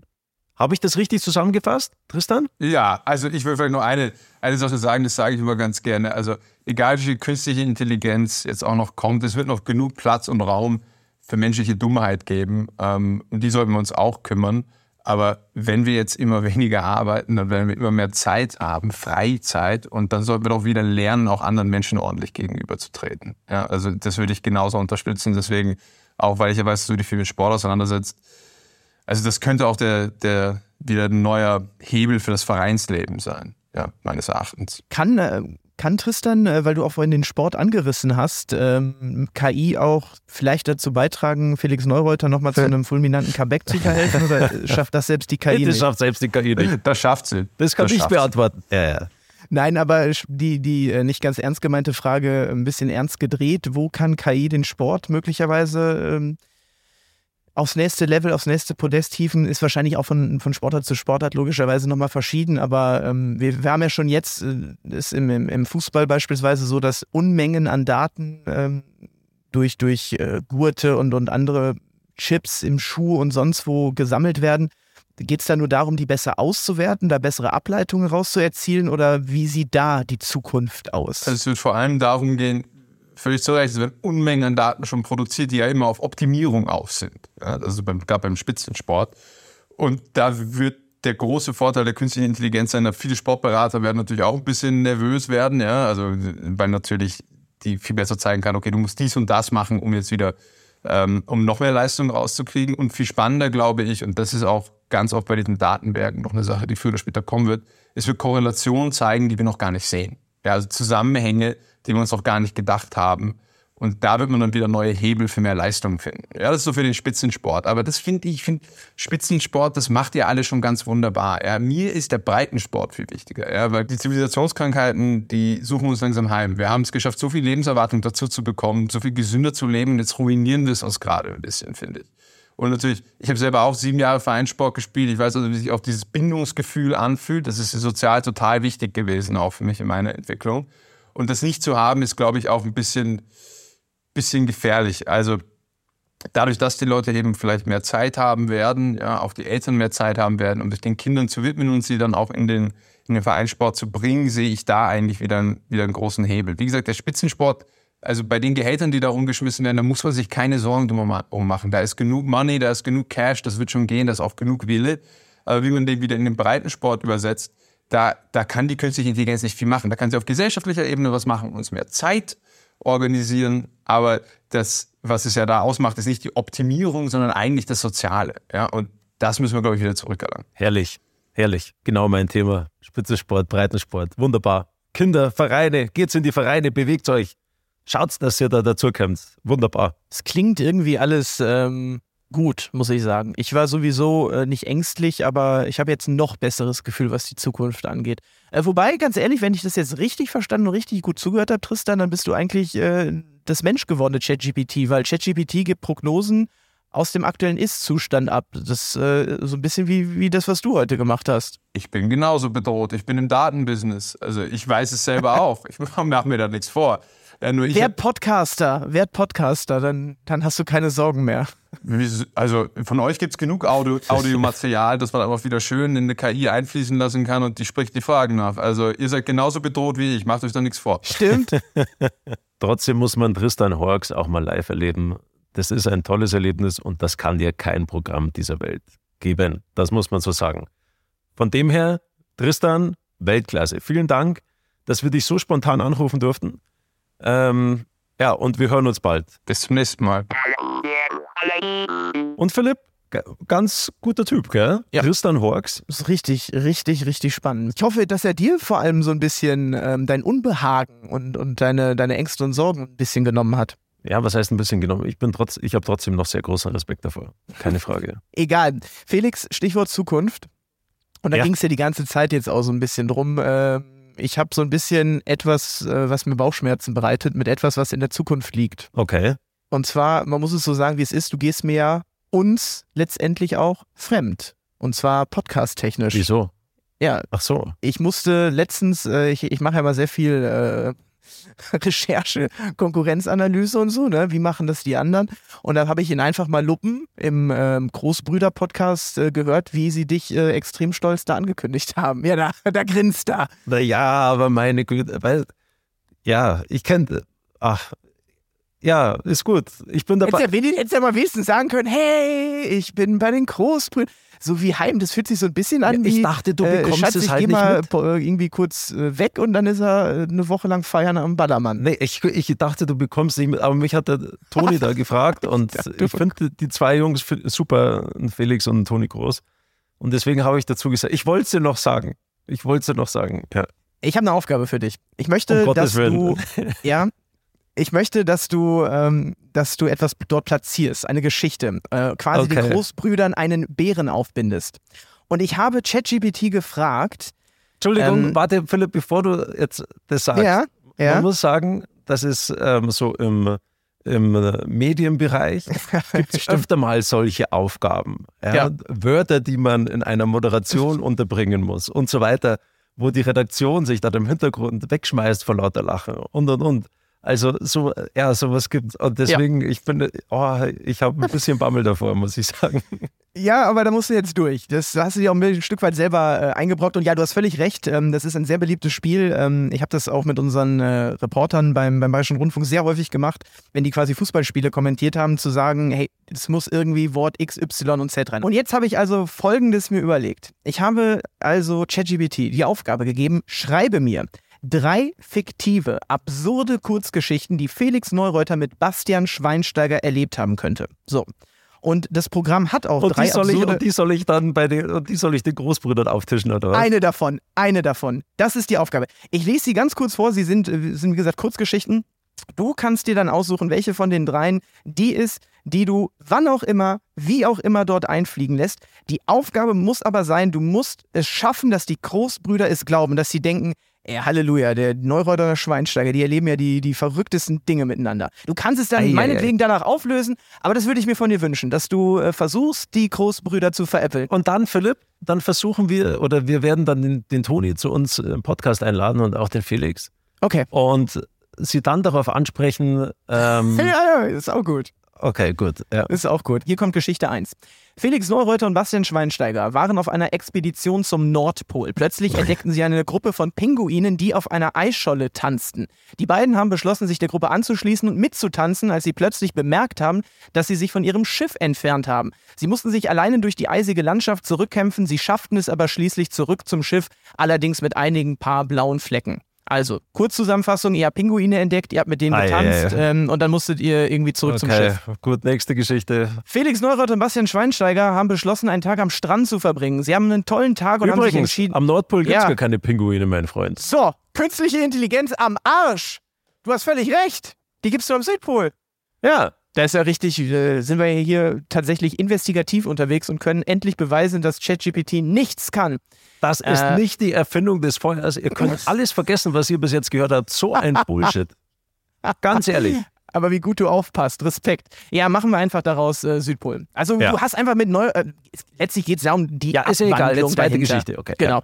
B: Habe ich das richtig zusammengefasst, Tristan?
C: Ja, also ich will vielleicht nur eine, eine Sache sagen, das sage ich immer ganz gerne. Also egal wie viel künstliche Intelligenz jetzt auch noch kommt, es wird noch genug Platz und Raum für menschliche Dummheit geben. Ähm, und die sollten wir uns auch kümmern. Aber wenn wir jetzt immer weniger arbeiten, dann werden wir immer mehr Zeit haben, Freizeit. Und dann sollten wir doch wieder lernen, auch anderen Menschen ordentlich gegenüberzutreten. Ja, also das würde ich genauso unterstützen. Deswegen, auch weil ich ja weiß, dass du dich viel mit Sport auseinandersetzt. Also das könnte auch der, der wieder ein neuer Hebel für das Vereinsleben sein, ja, meines Erachtens.
D: Kann, äh, kann Tristan, äh, weil du auch vorhin den Sport angerissen hast, ähm, KI auch vielleicht dazu beitragen, Felix Neureuter nochmal zu einem fulminanten Comeback zu verhelfen? oder schafft das selbst die KI
B: Das
D: nicht?
B: schafft selbst die KI nicht.
C: Das schafft sie.
B: Das kann
C: Das
B: ich beantworten. Ja, ja.
D: Nein, aber die, die äh, nicht ganz ernst gemeinte Frage ein bisschen ernst gedreht. Wo kann KI den Sport möglicherweise ähm, aufs nächste Level, aufs nächste Podest hieven? Ist wahrscheinlich auch von, von Sportart zu Sportart logischerweise nochmal verschieden. Aber ähm, wir, wir haben ja schon jetzt, äh, ist im, im, im Fußball beispielsweise so, dass Unmengen an Daten ähm, durch, durch äh, Gurte und, und andere Chips im Schuh und sonst wo gesammelt werden. Geht es da nur darum, die besser auszuwerten, da bessere Ableitungen rauszuerzielen oder wie sieht da die Zukunft aus?
C: Also es wird vor allem darum gehen, völlig zu Recht, es werden Unmengen an Daten schon produziert, die ja immer auf Optimierung aus sind. Ja, also beim, gerade beim Spitzensport. Und da wird der große Vorteil der künstlichen Intelligenz sein, dass viele Sportberater werden natürlich auch ein bisschen nervös werden, ja, also weil natürlich die viel besser zeigen kann, okay, du musst dies und das machen, um jetzt wieder, ähm, um noch mehr Leistung rauszukriegen. Und viel spannender, glaube ich, und das ist auch ganz oft bei diesen Datenbergen noch eine Sache, die früher oder später kommen wird, es wird Korrelationen zeigen, die wir noch gar nicht sehen. Ja, also Zusammenhänge, die wir uns noch gar nicht gedacht haben. Und da wird man dann wieder neue Hebel für mehr Leistung finden. Ja, das ist so für den Spitzensport. Aber das finde ich, ich finde Spitzensport, das macht ihr alle schon ganz wunderbar. Ja, mir ist der Breitensport viel wichtiger. Ja, weil die Zivilisationskrankheiten, die suchen uns langsam heim. Wir haben es geschafft, so viel Lebenserwartung dazu zu bekommen, so viel gesünder zu leben. Jetzt ruinieren wir es uns gerade ein bisschen, finde ich. Und natürlich, ich habe selber auch sieben Jahre Vereinssport gespielt. Ich weiß also, wie sich auch dieses Bindungsgefühl anfühlt. Das ist sozial total wichtig gewesen, auch für mich in meiner Entwicklung. Und das nicht zu haben, ist, glaube ich, auch ein bisschen, bisschen gefährlich. Also dadurch, dass die Leute eben vielleicht mehr Zeit haben werden, ja, auch die Eltern mehr Zeit haben werden, um sich den Kindern zu widmen und sie dann auch in den, in den Vereinssport zu bringen, sehe ich da eigentlich wieder, einen- wieder einen großen Hebel. Wie gesagt, der Spitzensport, also bei den Gehältern, die da rumgeschmissen werden, da muss man sich keine Sorgen drum ma- drum machen. Da ist genug Money, da ist genug Cash, das wird schon gehen, da ist auch genug Wille. Aber wie man den wieder in den Breitensport übersetzt, da, da kann die künstliche Intelligenz nicht viel machen. Da kann sie auf gesellschaftlicher Ebene was machen, uns mehr Zeit organisieren. Aber das, was es ja da ausmacht, ist nicht die Optimierung, sondern eigentlich das Soziale. Ja, und das müssen wir, glaube ich, wieder zurückerlangen.
B: Herrlich, herrlich. Genau mein Thema. Spitzensport, Breitensport. Wunderbar. Kinder, Vereine, geht's in die Vereine, bewegt euch. Schaut's, dass ihr da dazukommt. Wunderbar.
D: Es klingt irgendwie alles ähm, gut, muss ich sagen. Ich war sowieso äh, nicht ängstlich, aber ich habe jetzt ein noch besseres Gefühl, was die Zukunft angeht. Äh, wobei, ganz ehrlich, wenn ich das jetzt richtig verstanden und richtig gut zugehört habe, Tristan, dann bist du eigentlich äh, das menschgewordene ChatGPT, weil ChatGPT gibt Prognosen aus dem aktuellen Ist-Zustand ab. Das ist äh, so ein bisschen wie, wie das, was du heute gemacht hast.
C: Ich bin genauso bedroht. Ich bin im Datenbusiness. Also ich weiß es selber auch. Ich mache mir da nichts vor. Ja, nur ich
D: Werd Podcaster, werd Podcaster, dann, dann hast du keine Sorgen mehr.
C: Also von euch gibt's genug Audio, Audiomaterial, das man einfach wieder schön in eine KI einfließen lassen kann und die spricht die Fragen nach. Also ihr seid genauso bedroht wie ich, macht euch da nichts vor.
D: Stimmt?
B: Trotzdem muss man Tristan Horks auch mal live erleben. Das ist ein tolles Erlebnis und das kann dir kein Programm dieser Welt geben. Das muss man so sagen. Von dem her, Tristan, Weltklasse. Vielen Dank, dass wir dich so spontan anrufen durften. Ähm, ja, und wir hören uns bald.
C: Bis zum nächsten Mal.
B: Und Philipp, ganz guter Typ, gell?
D: Ja.
B: Tristan Horks.
D: Das ist richtig, richtig, richtig spannend. Ich hoffe, dass er dir vor allem so ein bisschen ähm, dein Unbehagen und, und deine, deine Ängste und Sorgen ein bisschen genommen hat.
B: Ja, was heißt ein bisschen genommen? Ich bin trotz, ich habe trotzdem noch sehr großen Respekt davor. Keine Frage.
D: Egal. Felix, Stichwort Zukunft. Und da
B: Ja.
D: ging es ja die ganze Zeit jetzt auch so ein bisschen drum. ähm, ich habe so ein bisschen etwas, äh, was mir Bauchschmerzen bereitet, mit etwas, was in der Zukunft liegt.
B: Okay.
D: Und zwar, man muss es so sagen, wie es ist, du gehst mir ja uns letztendlich auch fremd. Und zwar podcast-technisch.
B: Wieso?
D: Ja,
B: Ach so.
D: ich musste letztens, äh, ich, ich mache ja mal sehr viel äh, Recherche, Konkurrenzanalyse und so, ne? Wie machen das die anderen? Und dann habe ich ihn einfach mal Luppen im ähm, Großbrüder-Podcast äh, gehört, wie sie dich äh, extrem stolz da angekündigt haben. Ja, da, da grinst er.
B: Naja, aber meine Güte, weil, ja, ich kenne, ach, Ja, ist gut. Ich bin dabei.
D: Hättest ja, hättest ja mal wenigstens sagen können, hey, ich bin bei den Großbrüdern. So wie Heim, das fühlt sich so ein bisschen an
B: Ja, ich
D: wie,
B: dachte, du
D: äh,
B: bekommst
D: Schatz,
B: es
D: ich
B: halt
D: geh
B: nicht
D: mal
B: mit.
D: irgendwie kurz äh, weg und dann ist er äh, eine Woche lang feiern am Ballermann.
B: Nee, ich, ich dachte, du bekommst nicht mit, aber mich hat der Toni da gefragt und ich finde die zwei Jungs super, Felix und Toni Groß. Und deswegen habe ich dazu gesagt, ich wollte es dir noch sagen. Ich wollte es dir noch sagen. Ja.
D: Ich habe eine Aufgabe für dich. Ich möchte,
B: Um Gottes
D: dass
B: Willen.
D: du, ja, ich möchte, dass du, ähm, dass du etwas dort platzierst, eine Geschichte, äh, quasi
B: Okay.
D: den Großbrüdern einen Bären aufbindest. Und ich habe ChatGPT gefragt,
B: Entschuldigung,
D: Ähm,
B: warte, Philipp, bevor du jetzt das sagst.
D: ja, ja,
B: Man muss sagen, das ist ähm, so im, im Medienbereich gibt es öfter mal solche Aufgaben. Ja?
D: Ja.
B: Wörter, die man in einer Moderation unterbringen muss und so weiter, wo die Redaktion sich dann im Hintergrund wegschmeißt vor lauter Lachen und und und. Also so, ja, sowas gibt Und deswegen, ich bin, oh, ich habe ein bisschen Bammel davor, muss ich sagen.
D: Ja, aber da musst du jetzt durch. Das hast du dir auch ein Stück weit selber äh, eingebrockt. Und ja, du hast völlig recht. Ähm, das ist ein sehr beliebtes Spiel. Ähm, ich habe das auch mit unseren äh, Reportern beim, beim Bayerischen Rundfunk sehr häufig gemacht, wenn die quasi Fußballspiele kommentiert haben, zu sagen, hey, es muss irgendwie Wort X, Y und Z rein. Und jetzt habe ich also Folgendes mir überlegt. Ich habe also ChatGPT die Aufgabe gegeben, schreibe mir drei fiktive, absurde Kurzgeschichten, die Felix Neureuter mit Bastian Schweinsteiger erlebt haben könnte. So. Und das Programm hat auch
B: Und
D: drei
B: die, soll ich,
D: absurde...
B: und die soll ich dann bei den, und die soll ich den Großbrüdern auftischen, oder was?
D: Eine davon, eine davon. Das ist die Aufgabe. Ich lese sie ganz kurz vor. Sie sind, äh, sind wie gesagt, Kurzgeschichten. Du kannst dir dann aussuchen, welche von den dreien die ist, die du wann auch immer, wie auch immer dort einfliegen lässt. Die Aufgabe muss aber sein, du musst es schaffen, dass die Großbrüder es glauben, dass sie denken, ey, Halleluja, der Neureuter der Schweinsteiger, die erleben ja die, die verrücktesten Dinge miteinander. Du kannst es dann
B: Ei, ei,
D: meinetwegen danach auflösen, aber das würde ich mir von dir wünschen, dass du äh, versuchst, die Großbrüder zu veräppeln.
B: Und dann, Philipp, dann versuchen wir, oder wir werden dann den, den Toni zu uns im Podcast einladen und auch den Felix.
D: Okay.
B: Und sie dann darauf ansprechen, ähm,
D: Ja, ja, ist auch gut.
B: okay, gut. Ja.
D: Ist auch gut. Hier kommt Geschichte 1. Felix Neureuter und Bastian Schweinsteiger waren auf einer Expedition zum Nordpol. Plötzlich entdeckten sie eine Gruppe von Pinguinen, die auf einer Eisscholle tanzten. Die beiden haben beschlossen, sich der Gruppe anzuschließen und mitzutanzen, als sie plötzlich bemerkt haben, dass sie sich von ihrem Schiff entfernt haben. Sie mussten sich alleine durch die eisige Landschaft zurückkämpfen, sie schafften es aber schließlich zurück zum Schiff, allerdings mit einigen paar blauen Flecken. Also, Kurzzusammenfassung, ihr habt Pinguine entdeckt, ihr habt mit denen
B: ei,
D: getanzt
B: ei.
D: Ähm, und dann musstet ihr irgendwie zurück zum
B: Okay,
D: Schiff.
B: gut, nächste Geschichte.
D: Felix Neureuter und Bastian Schweinsteiger haben beschlossen, einen Tag am Strand zu verbringen. Sie haben einen tollen Tag und haben sich
B: Übrigens,
D: entschieden.
B: am Nordpol gibt es
D: Ja.
B: gar keine Pinguine, mein Freund.
D: So, künstliche Intelligenz am Arsch. Du hast völlig recht. Die gibt's nur am Südpol.
B: Ja,
D: Da ist ja richtig, äh, sind wir hier tatsächlich investigativ unterwegs und können endlich beweisen, dass ChatGPT nichts kann.
B: das ist
D: Äh.
B: nicht die Erfindung des Feuers. Ihr könnt alles vergessen, was ihr bis jetzt gehört habt. So ein Bullshit. Ganz ehrlich.
D: Aber wie gut du aufpasst, Respekt. Ja, machen wir einfach daraus äh, Südpol. Also
B: Ja.
D: du hast einfach mit neu. Äh, letztlich geht es ja um die
B: Ja, ist ja egal. Zweite
D: dahinter.
B: Geschichte. Okay.
D: Genau. Ja,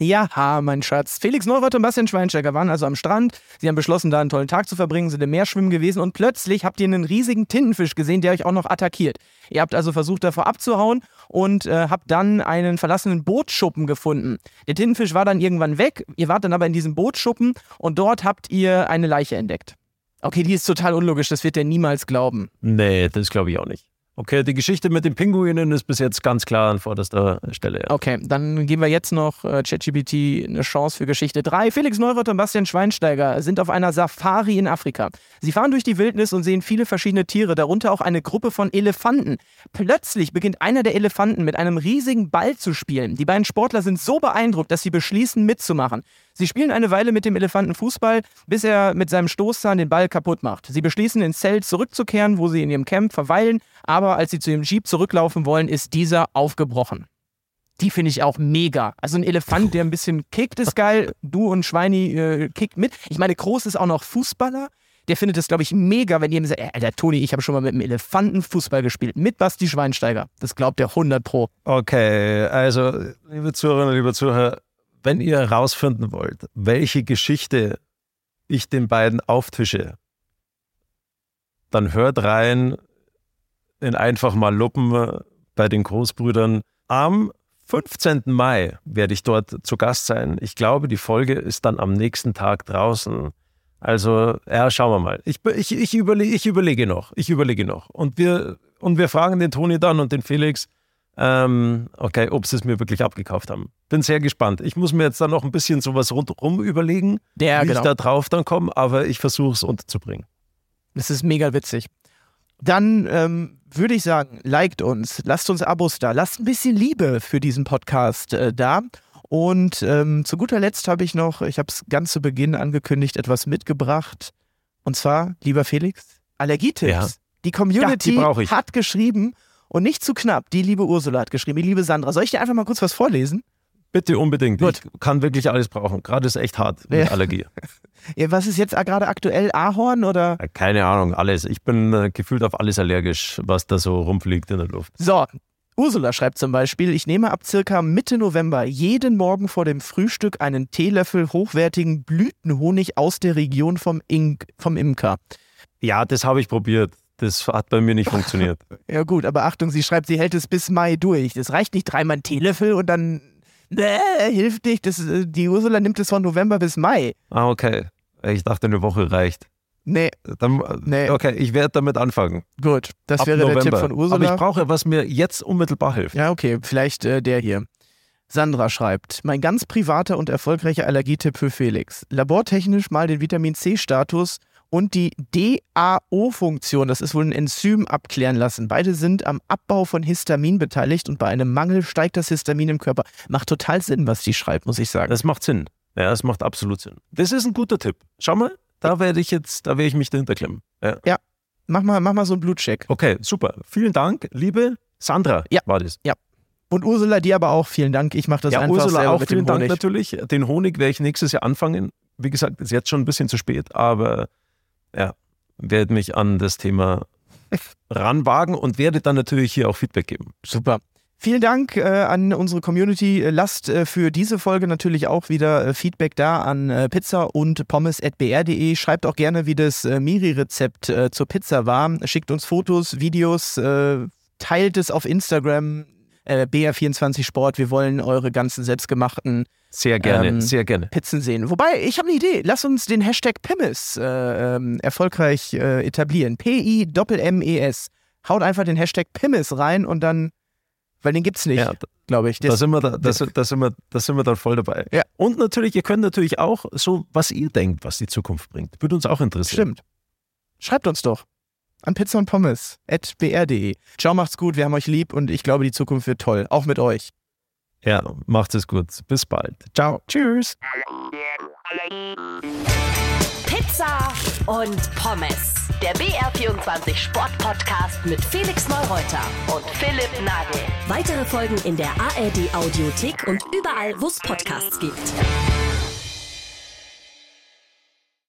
D: ha, mein Schatz. Felix Neureuter und Bastian Schweinsteiger waren also am Strand. Sie haben beschlossen, da einen tollen Tag zu verbringen, sind im Meer schwimmen gewesen und plötzlich habt ihr einen riesigen Tintenfisch gesehen, der euch auch noch attackiert. Ihr habt also versucht, davor abzuhauen und äh, habt dann einen verlassenen Bootschuppen gefunden. Der Tintenfisch war dann irgendwann weg. Ihr wart dann aber in diesem Bootschuppen und dort habt ihr eine Leiche entdeckt. Okay, die ist total unlogisch, das wird der niemals glauben.
B: Nee, das glaube ich auch nicht. Okay, die Geschichte mit den Pinguinen ist bis jetzt ganz klar an vorderster Stelle. Ja.
D: Okay, dann geben wir jetzt noch äh, ChatGPT eine Chance für Geschichte 3. Felix Neureuter und Bastian Schweinsteiger sind auf einer Safari in Afrika. Sie fahren durch die Wildnis und sehen viele verschiedene Tiere, darunter auch eine Gruppe von Elefanten. Plötzlich beginnt einer der Elefanten mit einem riesigen Ball zu spielen. Die beiden Sportler sind so beeindruckt, dass sie beschließen mitzumachen. Sie spielen eine Weile mit dem Elefanten Fußball, bis er mit seinem Stoßzahn den Ball kaputt macht. Sie beschließen ins Zelt zurückzukehren, wo sie in ihrem Camp verweilen, aber als sie zu ihrem Jeep zurücklaufen wollen, ist dieser aufgebrochen. Die finde ich auch mega. Also ein Elefant, der ein bisschen kickt, ist geil. Du und Schweini äh, kickt mit. Ich meine, Groß ist auch noch Fußballer. Der findet das, glaube ich, mega, wenn jemand sagt, ey, Alter, Toni, ich habe schon mal mit einem Elefanten Fußball gespielt. Mit Basti Schweinsteiger. Das glaubt der 100 pro.
B: Okay, also, liebe Zuhörerinnen, liebe Zuhörer, wenn ihr herausfinden wollt, welche Geschichte ich den beiden auftische, dann hört rein in einfach mal Luppen bei den Großbrüdern. Am 15. Mai werde ich dort zu Gast sein. Ich glaube, die Folge ist dann am nächsten Tag draußen. Also, ja, schauen wir mal. Ich, ich, ich, überlege, ich überlege noch. Ich überlege noch. Und wir, und wir fragen den Toni dann und den Felix, ähm, okay, ob sie es mir wirklich abgekauft haben. Bin sehr gespannt. Ich muss mir jetzt dann noch ein bisschen sowas rundherum überlegen,
D: Ja,
B: wie
D: genau.
B: ich da drauf dann komme, aber ich versuche es unterzubringen.
D: Das ist mega witzig. Dann ähm, würde ich sagen, liked uns, lasst uns Abos da, lasst ein bisschen Liebe für diesen Podcast äh, da. Und ähm, zu guter Letzt habe ich noch, ich habe es ganz zu Beginn angekündigt, etwas mitgebracht. Und zwar, lieber Felix, Allergietipps.
B: Ja.
D: Die Community
B: Ja, die
D: hat geschrieben und nicht zu knapp, die liebe Ursula hat geschrieben, die liebe Sandra. Soll ich dir einfach mal kurz was vorlesen?
B: Bitte unbedingt.
D: Gut.
B: Ich kann wirklich alles brauchen. Gerade ist echt hart mit
D: Ja.
B: Allergie.
D: Ja, was ist jetzt gerade aktuell? Ahorn oder?
B: Keine Ahnung, alles. Ich bin äh, gefühlt auf alles allergisch, was da so rumfliegt in der Luft.
D: So, Ursula schreibt zum Beispiel, ich nehme ab circa Mitte November jeden Morgen vor dem Frühstück einen Teelöffel hochwertigen Blütenhonig aus der Region vom, Ink, vom Imker.
B: Ja, das habe ich probiert. Das hat bei mir nicht funktioniert.
D: Ja gut, aber Achtung, sie schreibt, sie hält es bis Mai durch. Das reicht nicht dreimal ein Teelöffel und dann nee, hilft nicht. Das, äh, die Ursula nimmt es von November bis Mai.
B: ah, okay. Ich dachte, eine Woche reicht.
D: Nee,
B: Dann,
D: Nee.
B: Okay, ich werde damit anfangen.
D: gut. Das
B: Ab
D: wäre
B: November.
D: der Tipp von Ursula.
B: Aber ich brauche, was mir jetzt unmittelbar hilft.
D: Ja, okay, vielleicht äh, der hier. Sandra schreibt, mein ganz privater und erfolgreicher Allergietipp für Felix. Labortechnisch mal den Vitamin C-Status und die DAO-Funktion, das ist wohl ein Enzym, abklären lassen. Beide sind am Abbau von Histamin beteiligt und bei einem Mangel steigt das Histamin im Körper. Macht total Sinn, was die schreibt, muss ich sagen.
B: Das macht Sinn. Ja, das macht absolut Sinn. Das ist ein guter Tipp. Schau mal, da werde ich jetzt, da werde ich mich dahinter klemmen. Ja.
D: Mach mal, mach mal so einen Blutcheck.
B: Okay, super. Vielen Dank, liebe Sandra.
D: Ja.
B: War das.
D: Und Ursula, dir aber auch vielen Dank. Ich mache das
B: ja,
D: einfach
B: Ursula,
D: selber
B: auch
D: mit
B: vielen
D: dem
B: Dank
D: Honig.
B: natürlich. Den Honig werde ich nächstes Jahr anfangen. Wie gesagt, ist jetzt schon ein bisschen zu spät, aber ja, werde mich an das Thema ranwagen und werde dann natürlich hier auch Feedback geben.
D: Super. Vielen Dank äh, an unsere Community. Äh, Lasst äh, für diese Folge natürlich auch wieder äh, Feedback da an äh, pizza und pommes.br.de. Schreibt auch gerne, wie das äh, Miri-Rezept zur Pizza war. Schickt uns Fotos, Videos, teilt es auf Instagram, äh, BR24 Sport. Wir wollen eure ganzen selbstgemachten
B: Sehr gerne,
D: Ähm,
B: sehr gerne.
D: Pizzen sehen. Wobei, ich habe eine Idee. Lass uns den Hashtag Pimmes äh, ähm, erfolgreich äh, etablieren. P-I-M-M-E-S. Haut einfach den Hashtag Pimmes rein und dann, weil den gibt's nicht,
B: Ja,
D: glaube ich.
B: da
D: Das,
B: sind, wir da, da, sind- da, sind wir, da sind wir dann voll dabei.
D: Ja.
B: Und natürlich, ihr könnt natürlich auch so, was ihr denkt, was die Zukunft bringt. Würde uns auch interessieren.
D: stimmt. Schreibt uns doch. An Pizza und Pommes at br.de. Ciao, macht's gut, wir haben euch lieb und ich glaube, die Zukunft wird toll. Auch mit euch.
B: Ja, macht es gut. Bis bald. Ciao.
D: Tschüss.
A: Pizza und Pommes. Der BR24 Sport Podcast mit Felix Neureuter und Philipp Nagel. Weitere Folgen in der ARD Audiothek und überall, wo es Podcasts gibt.